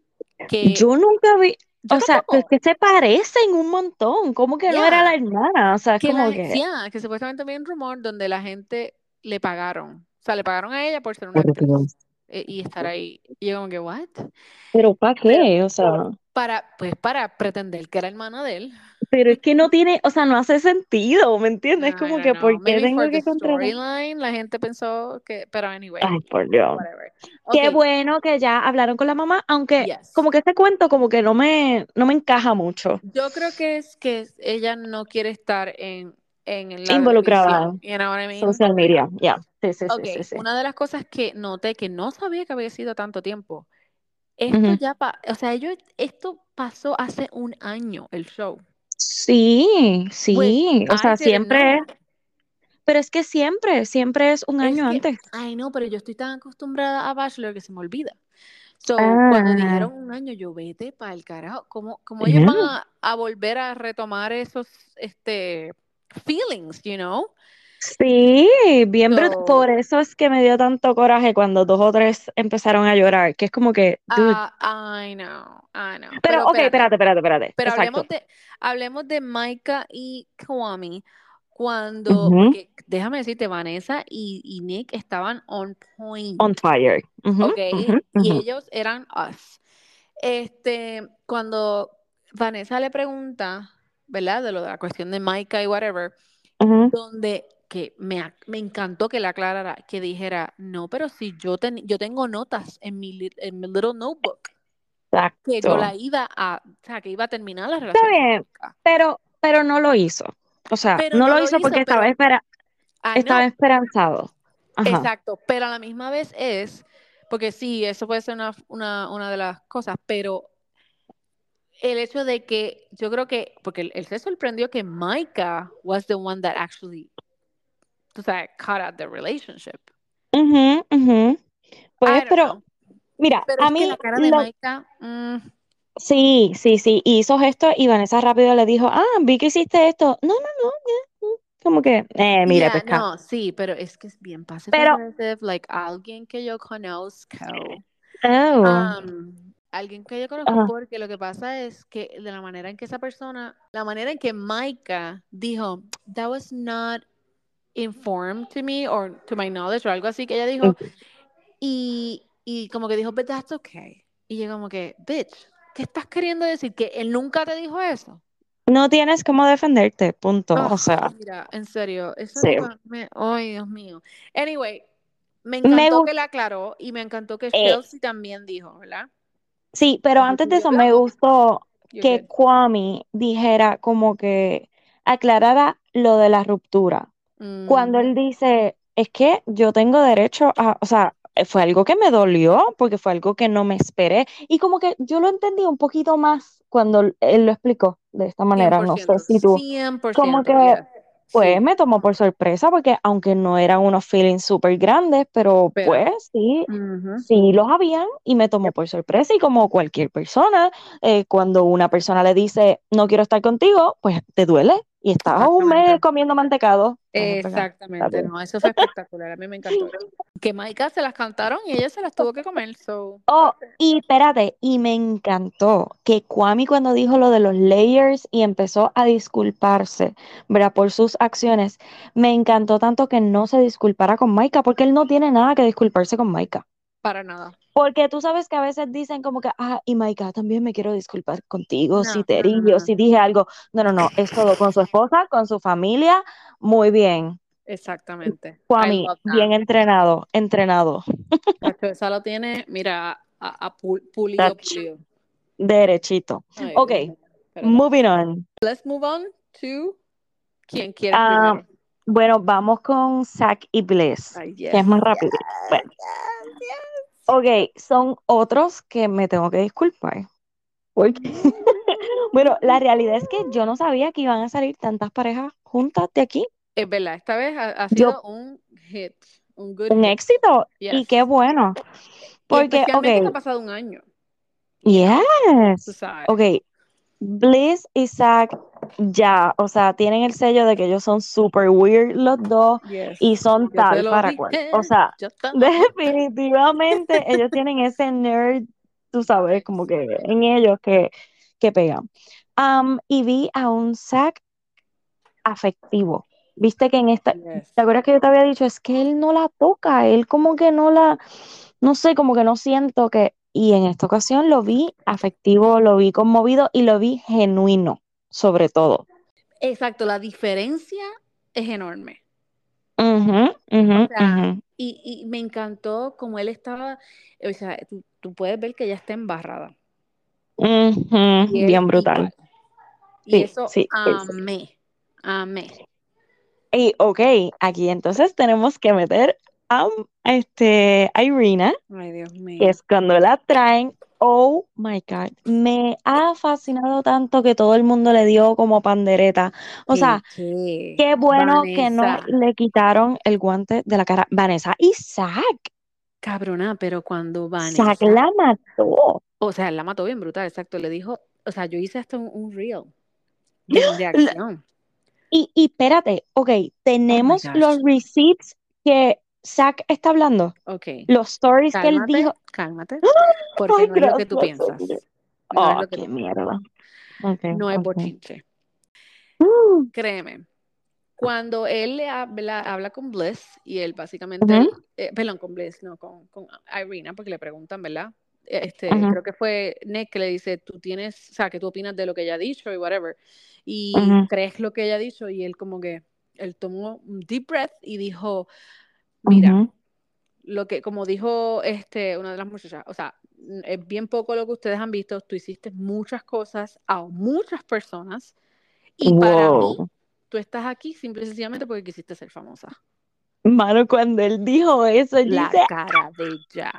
que Yo nunca vi, o sea, pues tampoco. que se parecen un montón, como que no era la hermana, o sea, que la como gen- que, que supuestamente había un rumor donde la gente le pagaron. O sea, le pagaron a ella por ser una actriz eh, y estar ahí. Y yo como que, ¿what? Pero ¿para qué? O sea, para, pues, para pretender que era hermana de él. Pero es que no tiene, o sea, no hace sentido, ¿me entiendes? No, como no, que, no. ¿por qué Maybe tengo for que storyline, la gente pensó que, pero anyway, Ay, por Dios. whatever. Qué bueno que ya hablaron con la mamá, aunque yes. como que este cuento como que no me, no me encaja mucho. Yo creo que es que ella no quiere estar en, en la Involucrada televisión, you know what I mean? Social media, ya. Sí, sí, sí, Ok, sí, sí. una de las cosas que noté que no sabía que había sido tanto tiempo, esto Ujú. ya, pa- o sea, ellos, esto pasó hace un año, el show. Sí, Which sí, o I sea, siempre, know. pero es que siempre, siempre es un Es año que, antes. ay no, pero yo estoy tan acostumbrada a Bachelor que se me olvida. So, cuando Ah, dijeron un año, yo vete para el carajo, ¿cómo, cómo ellos ya. van a, a volver a retomar esos este, feelings, you know? Sí, bien brutal. Por So, eso es que me dio tanto coraje cuando dos o tres empezaron a llorar, que es como que, dude. ah, I know, I know. Pero, Pero ok, espérate, espérate, espérate, pero Exacto. hablemos de, hablemos de Maika y Kwame cuando, déjame decirte, Vanessa y, y Nick estaban on point. On fire. Ujú, ¿ok? ujú, Y ellos eran us. Este, cuando Vanessa le pregunta, ¿verdad? De lo de la cuestión de Maika y whatever, donde que me, me encantó que la aclarara, que dijera, no, pero si yo, ten- yo tengo notas en mi, en mi little notebook, que yo Exacto. la iba a, o sea, que iba a terminar la Está relación con bien, pero, pero no lo hizo. O sea, no no lo lo hizo hizo, porque estaba, espera, I estaba esperanzado. Ajá. exacto, pero a la misma vez es, porque sí, eso puede ser una, una, una de las cosas, pero el hecho de que yo creo que, porque él, él se sorprendió que Maika was the one that actually, tú sabes, cut out the relationship. Ujú, ujú. I Pues, don't pero, know. mira, Pero a es que mí la cara de lo, Maika, mm, sí, sí, sí, hizo gesto y Vanessa rápido le dijo, ah, vi que hiciste esto. No, no, no, mm, como que, eh, mire, yeah, pescado. no, sí, pero es que es bien passive Pero, like alguien que yo conozco. oh, Um, alguien que yo conozco ajá, porque lo que pasa es que de la manera en que esa persona, la manera en que Maika dijo, that was not informed to me or to my knowledge o algo así que ella dijo y, y como que dijo, but that's okay. Y yo como que, bitch, ¿qué estás queriendo decir? ¿Que él nunca te dijo eso? no tienes cómo defenderte, punto. O Ah, sea, mira, en serio, esa sí. me, ay, Dios mío. Anyway, me encantó que la aclaró y me encantó que eh, Chelsea también dijo, ¿verdad? sí, pero antes de eso me hablamos. gustó que. Kwame dijera como que aclarara lo de la ruptura. Cuando él dice, es que yo tengo derecho a, o sea, eh, fue algo que me dolió porque fue algo que no me esperé y como que yo lo entendí un poquito más cuando él lo explicó de esta manera, no sé 100%, si tú, como 100%, que yes. pues Sí, me tomó por sorpresa porque aunque no eran unos feelings súper grandes, pero pero, pues sí, sí los habían y me tomó por sorpresa y como cualquier persona, eh, cuando una persona le dice no quiero estar contigo, pues te duele y estás un mes comiendo mantecado. Exactamente, no, eso fue espectacular, a mí me encantó. Que Maika se las cantaron y ella se las tuvo que comer, so, Oh, y espérate, y me encantó que Kwame cuando dijo lo de los layers y empezó a disculparse, ¿verdad? Por sus acciones, me encantó tanto que no se disculpara con Maika, porque él no tiene nada que disculparse con Maika. Para nada. Porque tú sabes que a veces dicen como que, ah, y Maika, también me quiero disculpar contigo si te herí no, si dije algo. No, no, no, es todo con su esposa, con su familia, muy bien. exactamente. Kwame, bien entrenado, entrenado, esa lo tiene, mira, a, a pu- pulido, pulido. derechito. Ay, Ok, moving on. Let's move on to ¿Quién quieres Ah? Bueno, vamos con Zack y Bliss, Ay, que es más yes, rápido. Bueno, yes, ok, son otros que me tengo que disculpar. Bueno, la realidad es que yo no sabía que iban a salir tantas parejas juntas de aquí. Es verdad, esta vez ha, ha Yo, sido un hit, un good un hit. éxito, y qué bueno. Y Porque, especialmente que ha pasado un año. Tú yes, sabes. ok, Bliss y Zack ya, o sea, tienen el sello de que ellos son super weird los dos Yes. y son Yo tal para cual. O sea, definitivamente ellos tienen ese nerd, tú sabes, como que en ellos que, que pegan. Y vi a un Zack afectivo. Viste que en esta, Yes. ¿te acuerdas que yo te había dicho? Es que él no la toca, él como que no la, no sé, como que no siento que, y en esta ocasión lo vi afectivo, lo vi conmovido y lo vi genuino, sobre todo. Exacto, la diferencia es enorme. O sea, ujú. y, y me encantó como él estaba, o sea, tú, tú puedes ver que ella está embarrada. Bien brutal. Y Sí, eso sí. amé, amé. Y ok, aquí entonces tenemos que meter a este, a Irina, Ay, Dios que mío. es cuando la traen. Oh my God, me ha fascinado tanto que todo el mundo le dio como pandereta. O ¿Qué, sea, qué? qué bueno que no le quitaron el guante de la cara. Vanessa y Zack, cabrona, pero cuando Zack Vanessa, la mató. o sea, la mató bien brutal, exacto, le dijo, o sea, yo hice hasta un, un reel de reacción. Y, y espérate, ok, tenemos gosh. los receipts que Zack está hablando, Ok, los stories que él dijo. cálmate, ¡Ah! porque Ay, no es lo que tú gracias, piensas. es Oh, lo que qué mierda. Ok, no es ok. bochinche. Uh, Créeme, cuando él le habla, habla con Bliss y él básicamente, eh, perdón, con Bliss, no, con, con Irina, porque le preguntan, ¿verdad? Este, creo que fue Nick que le dice, tú tienes, o sea, que tú opinas de lo que ella ha dicho y whatever, y crees lo que ella ha dicho y él como que, él tomó un deep breath y dijo, mira, lo que, como dijo este, una de las muchachas, o sea, es bien poco lo que ustedes han visto, tú hiciste muchas cosas a muchas personas y para mí, tú estás aquí simple y sencillamente porque quisiste ser famosa. Mano, cuando él dijo eso, La hice, cara de ella.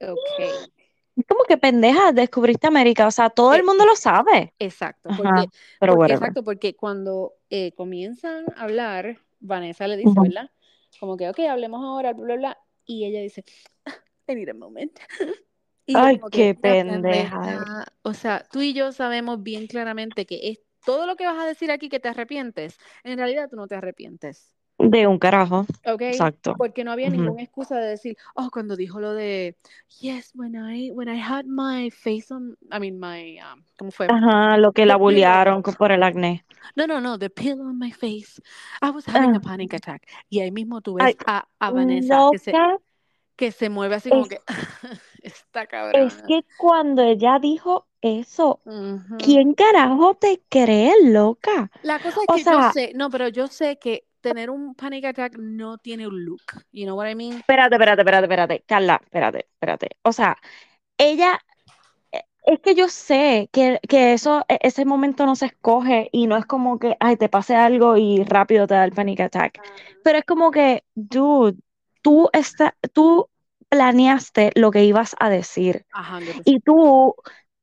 Ok. como que pendeja, descubriste América, o sea, todo el Eh, mundo lo sabe. Exacto, Ajá, pero porque, whatever. exacto, porque cuando eh, comienzan a hablar, Vanessa le dice, Ujú. ¿verdad? Como que, ok, hablemos ahora, bla, bla, bla. Y ella dice, I need a moment. Y Ay, qué que, pendeja. O sea, tú y yo sabemos bien claramente que es todo lo que vas a decir aquí que te arrepientes, en realidad tú no te arrepientes. De un carajo. ¿ok? Exacto. Porque no había ninguna excusa de decir, oh, cuando dijo lo de, yes, when I, when I had my face on, I mean, my, um, ¿cómo fue? Ajá, lo que la The bullearon por el acné. No, no, no, the pillow on my face. I was having Ah, a panic attack. Y ahí mismo tú ves a, a Vanessa que se, loca, que se mueve así como es, que, está es cabrona. que cuando ella dijo eso. ¿quién carajo te cree, loca? La cosa es O que yo sea, sé, no, pero yo sé que tener un panic attack no tiene un look. You know what I mean? espérate, espérate, espérate, espérate, Carla, espérate, espérate. O sea, ella, eh, es que yo sé que, que eso, e- ese momento no se escoge y no es como que, ay, te pase algo y rápido te da el panic attack. Pero es como que, dude, tú, está, tú planeaste lo que ibas a decir y tú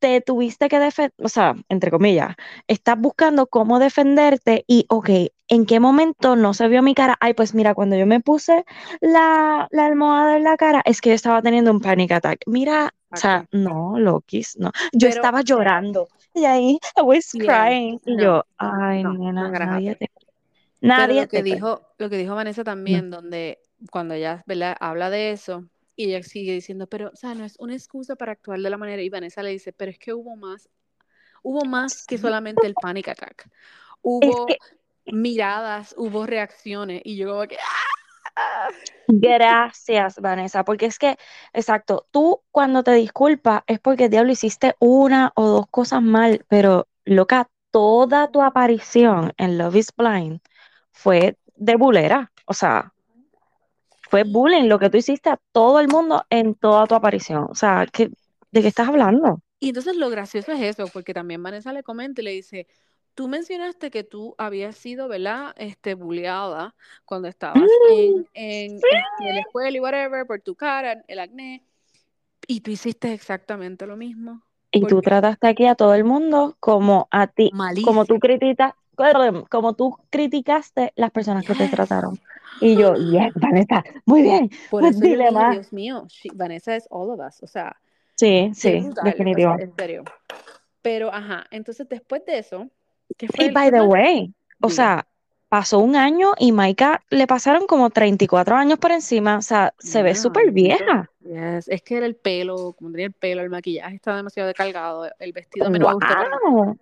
te tuviste que defender, o sea, entre comillas, estás buscando cómo defenderte y, ok, ¿en qué momento no se vio mi cara? Ay, pues mira, cuando yo me puse la, la almohada en la cara, es que yo estaba teniendo un panic attack. Mira, o sea, no, Lokis, no. Yo Pero, estaba llorando y ahí, I was crying y no, yo, ay, no, no nena, gonna nadie te, Pero nadie lo que te dijo, lo que dijo Vanessa también, donde cuando ella, ¿verdad? habla de eso, y ella sigue diciendo, pero, o sea, no es una excusa para actuar de la manera, y Vanessa le dice, pero es que hubo más, hubo más que solamente el panic attack. Es Hubo que miradas, hubo reacciones, y yo como que, ¡ah! Gracias, Vanessa, porque es que, exacto, tú cuando te disculpas es porque diablo hiciste una o dos cosas mal, pero loca, toda tu aparición en Love is Blind fue de bulera, o sea, fue bullying lo que tú hiciste a todo el mundo en toda tu aparición, o sea, ¿qué- ¿de qué estás hablando? y entonces lo gracioso es eso, porque también Vanessa le comenta y le dice, tú mencionaste que tú habías sido, ¿verdad? Este, bulleada cuando estabas en, en este, la escuela y whatever, por tu cara, el acné, y tú hiciste exactamente lo mismo. Y tú trataste aquí a todo el mundo como a ti, como tú criticas, como tú criticaste las personas que te Yes. trataron. Y yo, yes, Vanessa, muy bien, Por pues eso dile dije, más. Dios mío, she- Vanessa es all of us. O sea, Sí, sí, definitivo. en serio. Pero, ajá, entonces después de eso, ¿qué fue Y by the way, o Diga. sea, pasó un año y Maika le pasaron como 34 años por encima, o sea, se ve Nena, súper vieja. Yes. Es que era el pelo, como tenía el pelo, el maquillaje estaba demasiado descargado, el vestido a mí no me gustó. ¡Wow!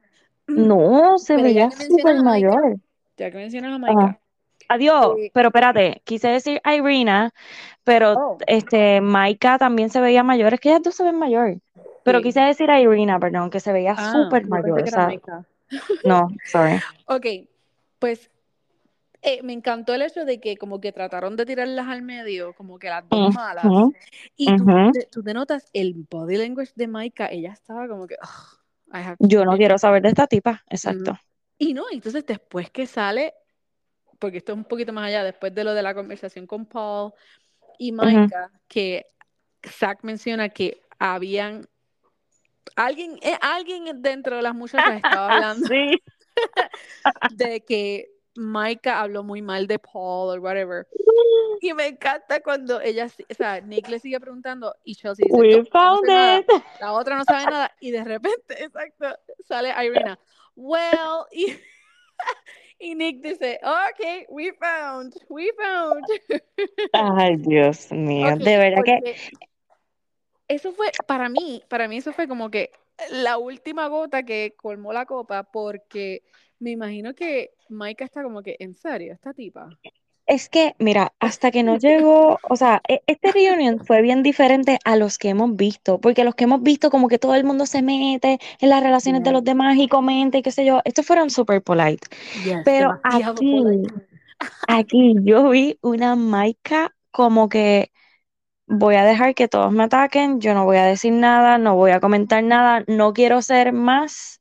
No, se Pero veía súper a mayor. ya que mencionas a Ajá. Maika, Adiós, eh, pero espérate, quise decir Irina, pero oh, este Maika también se veía mayor, es que ellas dos se ven mayor. Pero Sí. quise decir a Irina, perdón, que se veía Ah, súper yo mayor. O sea, no, sorry. Ok, pues eh, me encantó el hecho de que como que trataron de tirarlas al medio, como que las dos malas. Y tú, te, tú te notas el body language de Maika, ella estaba como que, "Ugh, I have Yo no to-" quiero saber de esta tipa, exacto. Y no, entonces después que sale, porque esto es un poquito más allá, después de lo de la conversación con Paul y. Maika, que Zach menciona que habían alguien, eh, alguien dentro de las muchachas estaba hablando de que Maika habló muy mal de Paul o whatever. Y me encanta cuando ella, o sea, Nick le sigue preguntando y Chelsea dice, We "No, ella no found sabe nada". it. La otra no sabe nada y de repente, exacto, sale Irina. Well, y, y Nick dice, ok, we found, we found. Ay, Dios mío, de verdad que eso fue, para mí, para mí eso fue como que la última gota que colmó la copa porque me imagino que Maika está como que, en serio, esta tipa. es que, mira, hasta que no llegó, o sea, e- este reunion fue bien diferente a los que hemos visto, porque los que hemos visto como que todo el mundo se mete en las relaciones de los demás y comenta y qué sé yo, estos fueron super polite, Yes, pero aquí, polite. aquí yo vi una Maika como que voy a dejar que todos me ataquen, yo no voy a decir nada, no voy a comentar nada, no quiero ser más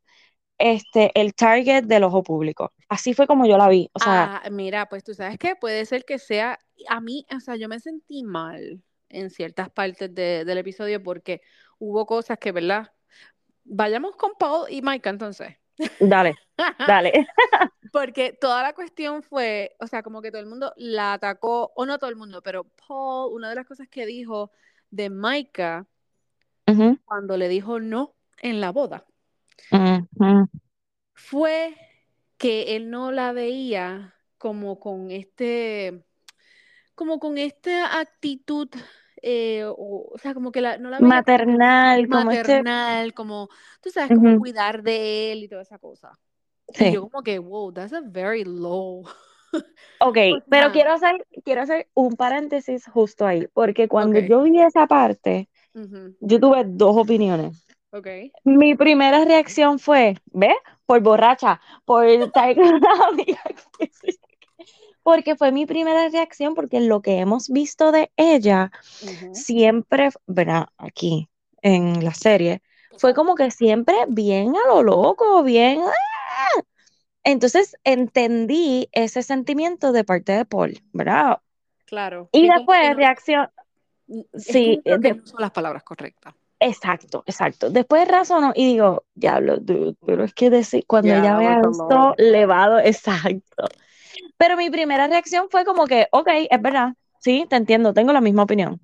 este el target del ojo público. Así fue como yo la vi, o sea, Ah, mira, pues tú sabes que puede ser que sea, a mí, o sea, yo me sentí mal en ciertas partes de- del episodio porque hubo cosas que, ¿verdad? Vayamos con Paul y Maika entonces. dale, dale. Porque toda la cuestión fue, o sea, como que todo el mundo la atacó, o no todo el mundo, pero Paul, una de las cosas que dijo de Ujú, cuando le dijo no en la boda fue que él no la veía como con este, como con esta actitud, eh, o, o sea, como que la, no la como Maternal, como este, maternal, como, tú sabes, como cuidar de él y toda esa cosa. Y sí. yo como que, wow, that's a very low. Ok, pero quiero hacer, quiero hacer un paréntesis justo ahí, porque cuando ok, yo vi esa parte, yo tuve dos opiniones. Ok. Mi primera reacción fue, ¿ves? Por borracha, por. Porque fue mi primera reacción, porque lo que hemos visto de ella siempre, ¿verdad? Aquí en la serie, fue como que siempre bien a lo loco, bien. ¡ah! Entonces entendí ese sentimiento de parte de Paul, ¿verdad? Claro, Y después no, reacción, sí, que de- no son las palabras correctas. Exacto, exacto. Después razono y digo, diablo, dude, pero es que decir, cuando ella Yeah, vea esto, lot. levado, exacto. Pero mi primera reacción fue como que, ok, es verdad, sí, te entiendo, tengo la misma opinión.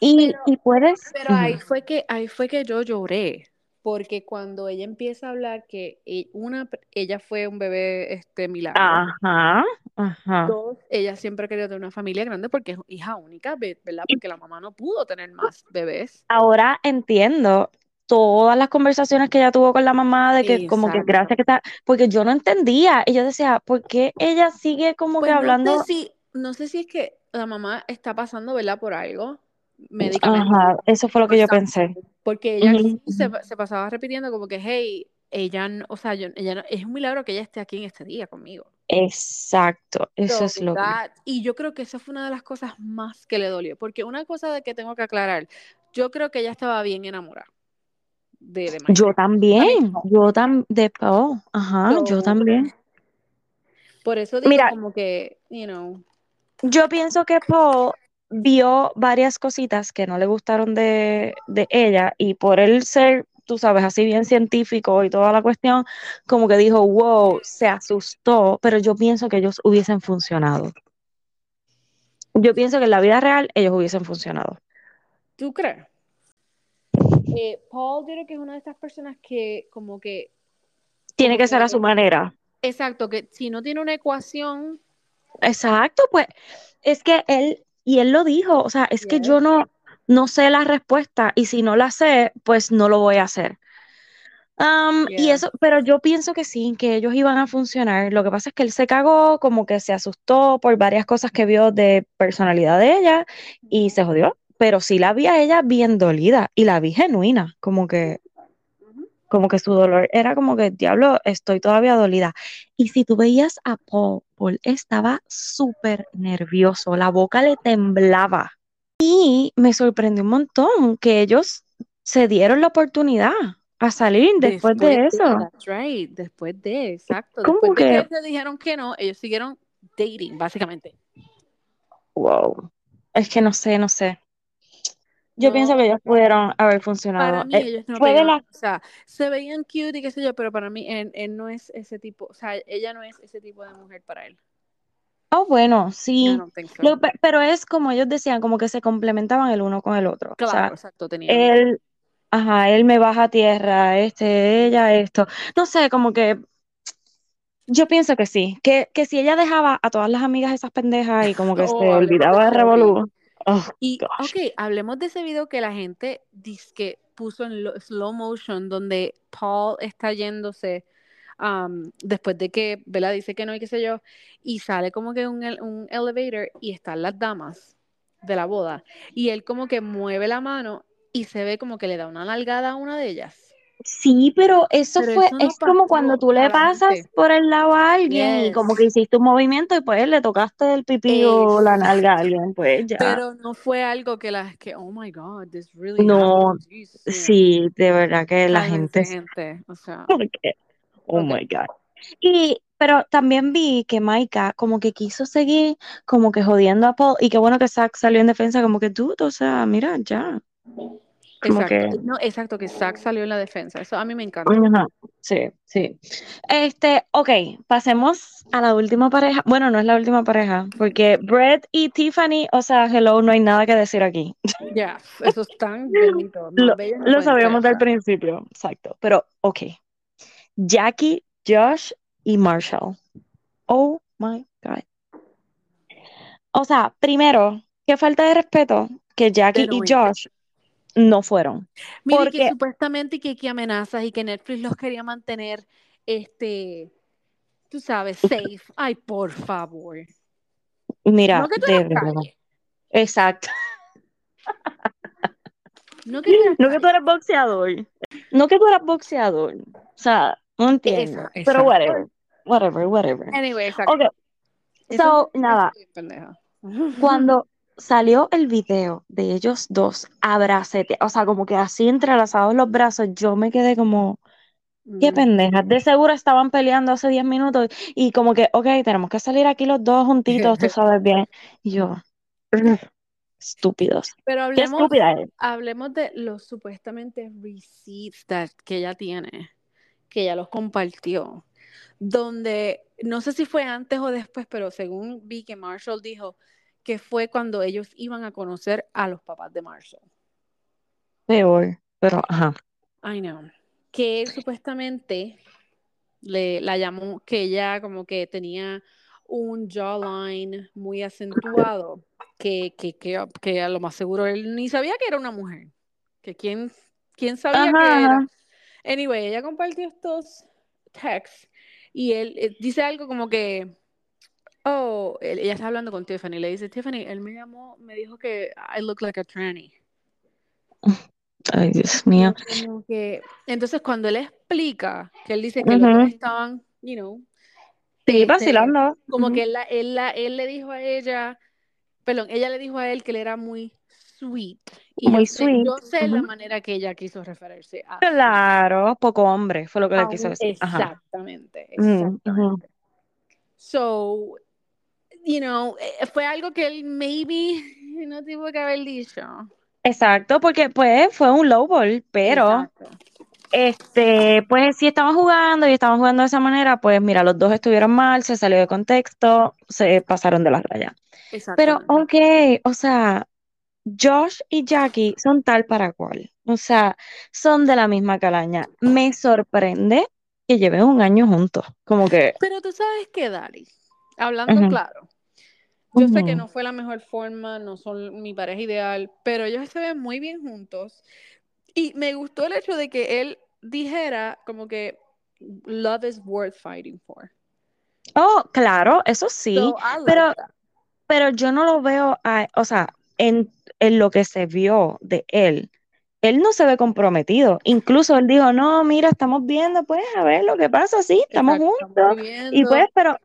Y, Pero, y puedes, pero ahí fue que, ahí fue que yo lloré. Porque cuando ella empieza a hablar que e- una, ella fue un bebé este milagro. ajá, ajá. Dos, ella siempre querido tener una familia grande porque es hija única, ve- ¿verdad? Porque la mamá no pudo tener más bebés. Ahora entiendo todas las conversaciones que ella tuvo con la mamá de que como que Exacto. gracias que está, porque yo no entendía, y yo decía, ¿por qué ella sigue como que Pues no sé hablando? si, no sé si es que la mamá está pasando, ¿verdad? Por algo Ajá, eso fue lo que yo pensé. Porque ella se, pasaba repitiendo como que, hey, ella, no- o sea, yo, ella no- es un milagro que ella esté aquí en este día conmigo. Exacto, eso es lo que. y yo creo que esa fue una de las cosas más que le dolió. Porque una cosa de que tengo que aclarar, yo creo que ella estaba bien enamorada de. Yo también, yo también, de oh, ajá, yo también. por eso digo Mira, como que, you know, yo pienso que Paul vio varias cositas que no le gustaron de, de ella y por él ser, tú sabes, así bien científico y toda la cuestión, como que dijo, wow, se asustó, pero yo pienso que ellos hubiesen funcionado. Yo pienso que en la vida real ellos hubiesen funcionado. ¿tú crees? Eh, Paul yo creo que es una de estas personas que como que, Tiene como que ser a su manera. exacto, que si no tiene una ecuación, Exacto, pues es que él, y él lo dijo, o sea, es que yo no, no sé la respuesta y si no la sé, pues no lo voy a hacer. Am, y eso, pero yo pienso que sí, que ellos iban a funcionar. Lo que pasa es que él se cagó, como que se asustó por varias cosas que vio de personalidad de ella y se jodió. pero sí la vi a ella bien dolida y la vi genuina, como que, como que su dolor era como que, diablo, estoy todavía dolida. Y si tú veías a Paul, Paul estaba súper nervioso, la boca le temblaba. Y me sorprendió un montón que ellos se dieron la oportunidad a salir después, de eso. That's right, después de, exacto. Después de que ellos dijeron que no, ellos siguieron dating, básicamente. Wow. Es que no sé, no sé. Yo pienso que ellos pudieron haber funcionado. Para mí Eh, ellos no pegaban, la- o sea, se veían cute y qué sé yo, pero para mí él, él no es ese tipo, o sea, ella no es ese tipo de mujer para él. Oh, bueno, sí. so. Lo pero es como ellos decían, como que se complementaban el uno con el otro. O Claro, sea, exacto, tenían. él, ajá, él me baja a tierra, este, ella esto. No sé, como que yo pienso que sí, que, que si ella dejaba a todas las amigas esas pendejas y como que Oh, se olvidaba de. Revolú. Oh, Y, gosh. ok, hablemos de ese video que la gente dice que puso en lo- slow motion, donde Paul está yéndose am, después de que Bella dice que no y qué sé yo, y sale como que un, un elevator y están las damas de la boda, y él como que mueve la mano y se ve como que le da una nalgada a una de ellas. Sí, pero eso Pero fue, eso no es como cuando tú le la pasas gente. por el lado a alguien y como que Yes. hiciste un movimiento y pues le tocaste el pipí o la nalga a alguien, pues ya. Pero no fue algo que las que, oh my God, this really No, sí, de verdad que la Cálmense, gente, gente. O sea, porque, oh ok. my God. Y, pero también vi que Maika como que quiso seguir como que jodiendo a Paul y qué bueno que Zack salió en defensa como que tú, o sea, mira, ya, como que... Exacto. No, exacto, que Zack salió en la defensa. Eso a mí me encanta. Ajá, Sí, sí. Este, ok, pasemos a la última pareja. Bueno, no es la última pareja, porque Brett y Tiffany, o sea, hello, no hay nada que decir aquí. Ya, eso es tan bendito. Más Lo, sabíamos del principio, exacto. Pero, ok. Jackie, Josh y Marshall. Oh my God. O sea, primero, qué falta de respeto que Jackie y. Josh no fueron. Mire que Porque, supuestamente que, que amenazas y que Netflix los quería mantener, este, tú sabes, safe. Ay, por favor. mira, No que tú de eras verdad. calle. Exacto. No que tú No que eres boxeador. No que tú eras boxeador. O sea, no entiendo. Pero whatever. Whatever, whatever. Anyway, exacto. Ok, Eso so, nada. Cuando salió el video de ellos dos abracete, o sea, como que así entrelazados los brazos, yo me quedé como, qué Mm. pendejas. De seguro estaban peleando hace 10 minutos y como que, ok, tenemos que salir aquí los dos juntitos, tú sabes bien. Y yo, "Ugh, estúpidos. Pero hablemos, hablemos de los supuestamente receipts that- que ella tiene, que ella los compartió, donde no sé si fue antes o después, pero según vi que Marshall dijo que fue cuando ellos iban a conocer a los papás de Marshall. Peor, pero ajá. I know. Que él supuestamente le, la llamó, que ella como que tenía un jawline muy acentuado, que, que, que, que a lo más seguro él ni sabía que era una mujer. Que quién, quién sabía Ajá, que era. Anyway, ella compartió estos texts y él eh, dice algo como que, oh, él- ella está hablando con Tiffany, le dice, Tiffany, él me llamó, me dijo que I look like a tranny. Ay, Dios mío. como que, entonces cuando él explica que él dice que los dos estaban, you know, Sí, este, vacilando. como Ujú. que él, la- él, la- él le dijo a ella, perdón, ella le dijo a él que él era muy sweet. Y Muy yo sé, sweet. yo sé la Ujú. manera que ella quiso referirse a sweet. Claro, poco hombre, fue lo que A le quiso un- decir. Ajá. exactamente, ujú. exactamente. So, you know, eh, fue algo que él maybe no tuvo que haber dicho. Exacto, porque pues fue un low ball, pero Exacto. este, pues si estaban jugando y estaban jugando de esa manera, pues mira, los dos estuvieron mal, se salió de contexto, se pasaron de las rayas. Pero ok, o sea, Josh y Jackie son tal para cual, o sea, son de la misma calaña. Me sorprende que lleven un año juntos, como que, Pero tú sabes que, Dari, hablando claro, yo sé que no fue la mejor forma, no son mi pareja ideal, pero ellos se ven muy bien juntos. Y me gustó el hecho de que él dijera como que love is worth fighting for. Oh, claro, eso sí, So I like pero that. pero yo no lo veo, a- o sea, en, en lo que se vio de él, él no se ve comprometido. Incluso él dijo, no, mira, estamos viendo, pues, a ver lo que pasa, sí, estamos Exacto, juntos. estamos Y pues, pero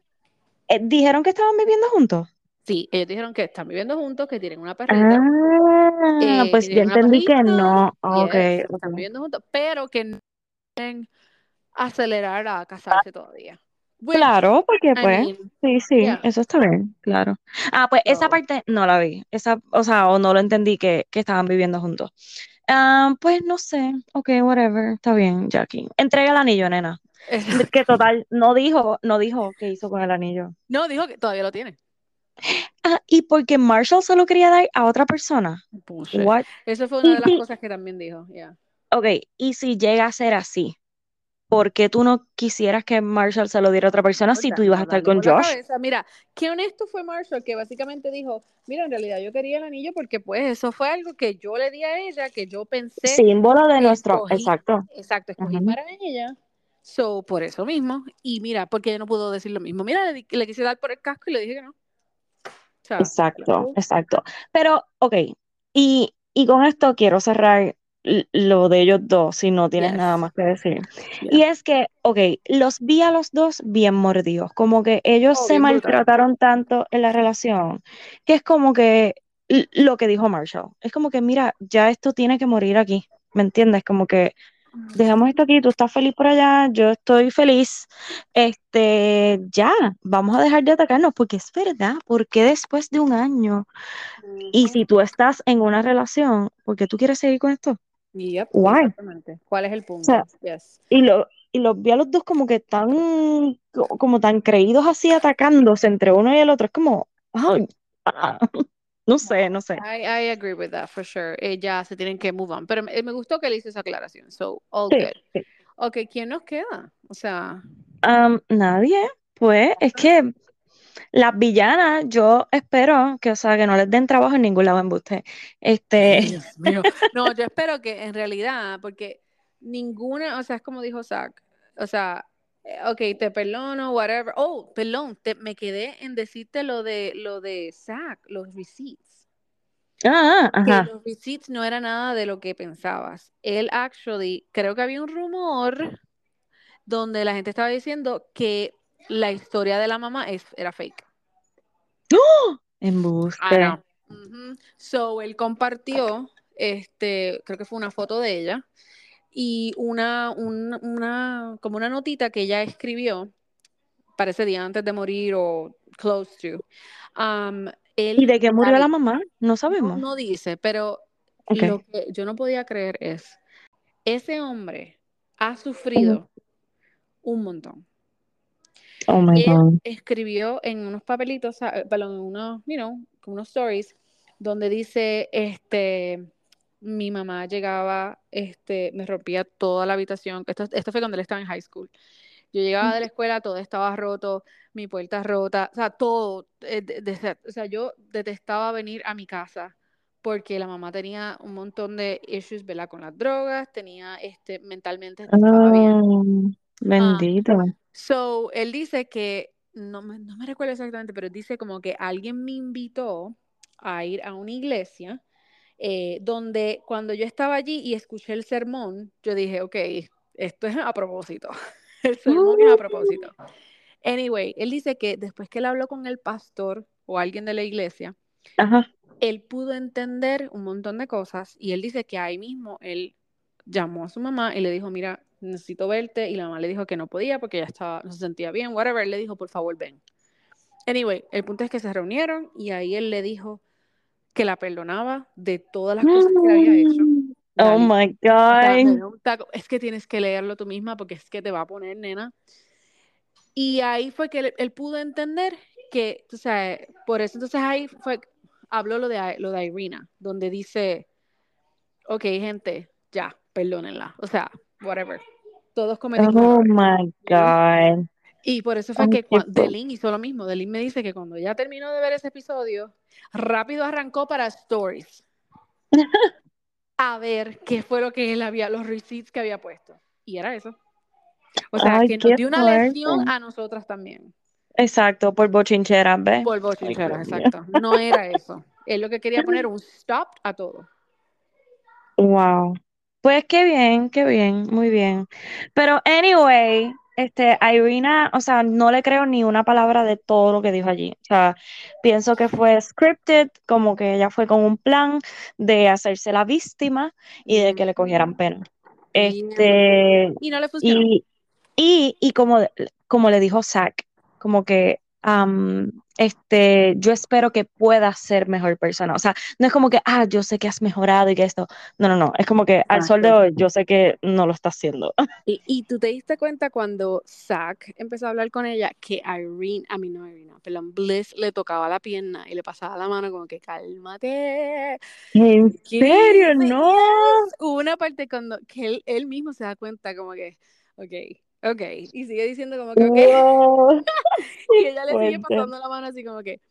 eh, dijeron que estaban viviendo juntos. Sí, ellos dijeron que están viviendo juntos, que tienen una perrita. Ah, eh, pues yo entendí que no. yes, Ok, están viviendo juntos, pero que no quieren acelerar a casarse todavía. Claro, porque I pues, mean, sí, sí, yeah. eso está bien, claro. Ah, pues esa parte no la vi, esa, o sea, o no lo entendí que, que estaban viviendo juntos. Ah, pues no sé, ok, whatever, está bien, Jackie. Entrega el anillo, nena. Que total, no dijo, no dijo qué hizo con el anillo. no, dijo que todavía lo tiene. Ah, y porque Marshall se lo quería dar a otra persona. What? Eso fue una de las cosas que también dijo, yeah. ok, y si llega a ser así, ¿por qué tú no quisieras que Marshall se lo diera a otra persona si tú ibas a estar con Josh? Mira, qué honesto fue Marshall, que básicamente dijo, mira, en realidad yo quería el anillo porque pues eso fue algo que yo le di a ella, que yo pensé Símbolo de nuestro, escogí, exacto. exacto, escogí Ujú. para ella. So, por eso mismo. Y mira, porque ella no pudo decir lo mismo. Mira, le quise dar por el casco y le dije que no. Exacto, exacto. Pero, ok, y, y con esto quiero cerrar lo de ellos dos, si no tienes nada más que decir. Y es que, ok, los vi a los dos bien mordidos, como que ellos Oh, se brutal. maltrataron tanto en la relación, que es como que lo que dijo Marshall, es como que, mira, ya esto tiene que morir aquí, ¿me entiendes? Como que dejemos esto aquí, tú estás feliz por allá, yo estoy feliz, este, ya, vamos a dejar de atacarnos, porque es verdad, porque después de un año, y si tú estás en una relación, ¿por qué tú quieres seguir con esto? Yep, Why? exactamente. ¿Cuál es el O sea, punto? Yes. y, lo, y los vi a los dos como que tan, co- como tan creídos así atacándose entre uno y el otro, es como, ay, ah, no sé, no sé. I, I agree with that for sure. Eh, ya se tienen que move on. Pero me, me gustó que le hizo esa aclaración. So, all Sí, good. sí. Ok, ¿quién nos queda? O sea, nadie, pues, es que las villanas, yo espero que, o sea, que no les den trabajo en ningún lado en buste. Este, Dios mío. No, yo espero que en realidad, porque ninguna, o sea, es como dijo Zach, o sea, eh, ok, te perdono, whatever. Oh, perdón, te, me quedé en decirte lo de lo de Zach, los receipts. ah, Que ajá. los receipts no era nada de lo que pensabas. Él actually, creo que había un rumor donde la gente estaba diciendo que la historia de la mamá es, era fake. I Embuste. know. Ujú. So, él compartió, este, creo que fue una foto de ella y una, un- una, como una notita que ella escribió para ese día antes de morir o close to. Um, él, ¿Y de qué murió la mamá? No sabemos. no dice, pero Ok. lo que yo no podía creer es, ese hombre ha sufrido un montón. Oh my Él God. escribió en unos papelitos, perdón, en unos, you know, unos stories, donde dice, este, mi mamá llegaba, este, me rompía toda la habitación. Esto, esto fue cuando él estaba en high school. Yo llegaba de la escuela, todo estaba roto, mi puerta rota, o sea, todo. eh, de- de- o sea, yo detestaba venir a mi casa porque la mamá tenía un montón de issues, ¿verdad? Con las drogas, tenía, este, mentalmente estaba bien. Ah, Ah, bendito. So, él dice que, no me, no me recuerdo exactamente, pero dice como que alguien me invitó a ir a una iglesia eh, donde cuando yo estaba allí y escuché el sermón, yo dije, ok, esto es a propósito. El sermón es a propósito. Anyway, él dice que después que él habló con el pastor o alguien de la iglesia, Ajá. él pudo entender un montón de cosas y él dice que ahí mismo él llamó a su mamá y le dijo, mira, necesito verte y la mamá le dijo que no podía porque ya estaba, no se sentía bien, whatever, él le dijo, por favor, ven. Anyway, el punto es que se reunieron y ahí él le dijo que la perdonaba de todas las cosas que le había hecho. Oh Gaby, my God. Es que tienes que leerlo tú misma porque es que te va a poner, nena. Y ahí fue que él, él pudo entender que, o sea, por eso entonces ahí fue, habló lo de, lo de Irina, donde dice, ok, gente, ya, perdónenla. O sea, whatever. Todos cometimos Oh errores. my? God. Y por eso fue que Delin hizo lo mismo. Delin me dice que cuando ya terminó de ver ese episodio, rápido arrancó para Stories a ver qué fue lo que él había, los receipts que había puesto. Y era eso. O sea, Ay, que nos dio una lección a nosotras también. Exacto, por bochinchera, ¿ves? Por Ay, bochincheras, Dios exacto. No era eso. Él lo que quería poner un stop a todo. Wow. Pues qué bien, qué bien, muy bien. Pero anyway, este, Irina, o sea, no le creo ni una palabra de todo lo que dijo allí. O sea, pienso que fue scripted, como que ella fue con un plan de hacerse la víctima y de que le cogieran pena. Este, y no le funcionó. Y, y, y como, como le dijo Zack, como que este, yo espero que puedas ser mejor persona. O sea, no es como que, ah, yo sé que has mejorado y que esto. No, no, no. Es como que al sol de hoy yo sé que no lo está haciendo. Y, y, tú te diste cuenta cuando Zack empezó a hablar con ella que Irene, a mí no Irene, perdón, Bliss le tocaba la pierna y le pasaba la mano como que cálmate. ¿En serio? No. Hubo una parte cuando que él, él mismo se da cuenta como que, ok, ok. Y sigue diciendo como que, ok. y ella le sigue pasando la mano así como que,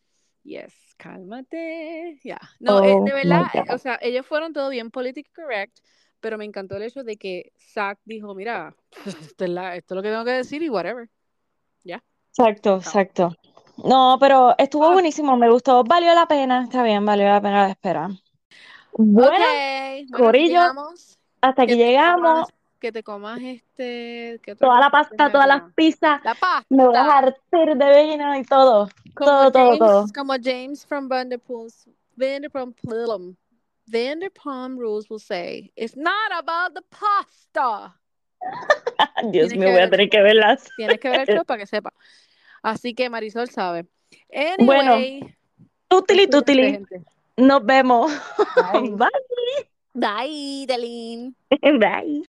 yes, cálmate. Ya. No, eh, de oh verdad, o sea, ellos fueron todo bien politically correct, pero me encantó el hecho de que Zack dijo, mira, esto es, la, esto es lo que tengo que decir y whatever. Ya. Exacto, exacto. No, pero estuvo ah. buenísimo, me gustó, valió la pena, está bien, valió la pena la espera. Bueno, okay. Corillo, hasta aquí llegamos que te comas este. toda la pasta, todas las pizzas. La pasta. Me voy a dejar de vino y todo. todo, todo, todo. Como James from Vanderpool's, Vanderpump, Vanderpump Rules will say, it's not about the pasta. Dios mío, voy a tener que verlas. Tienes que ver el para que sepa. Así que Marisol sabe. Anyway, bueno, tutili, tutili. Nos vemos. Bye. Bye, Bye Bye.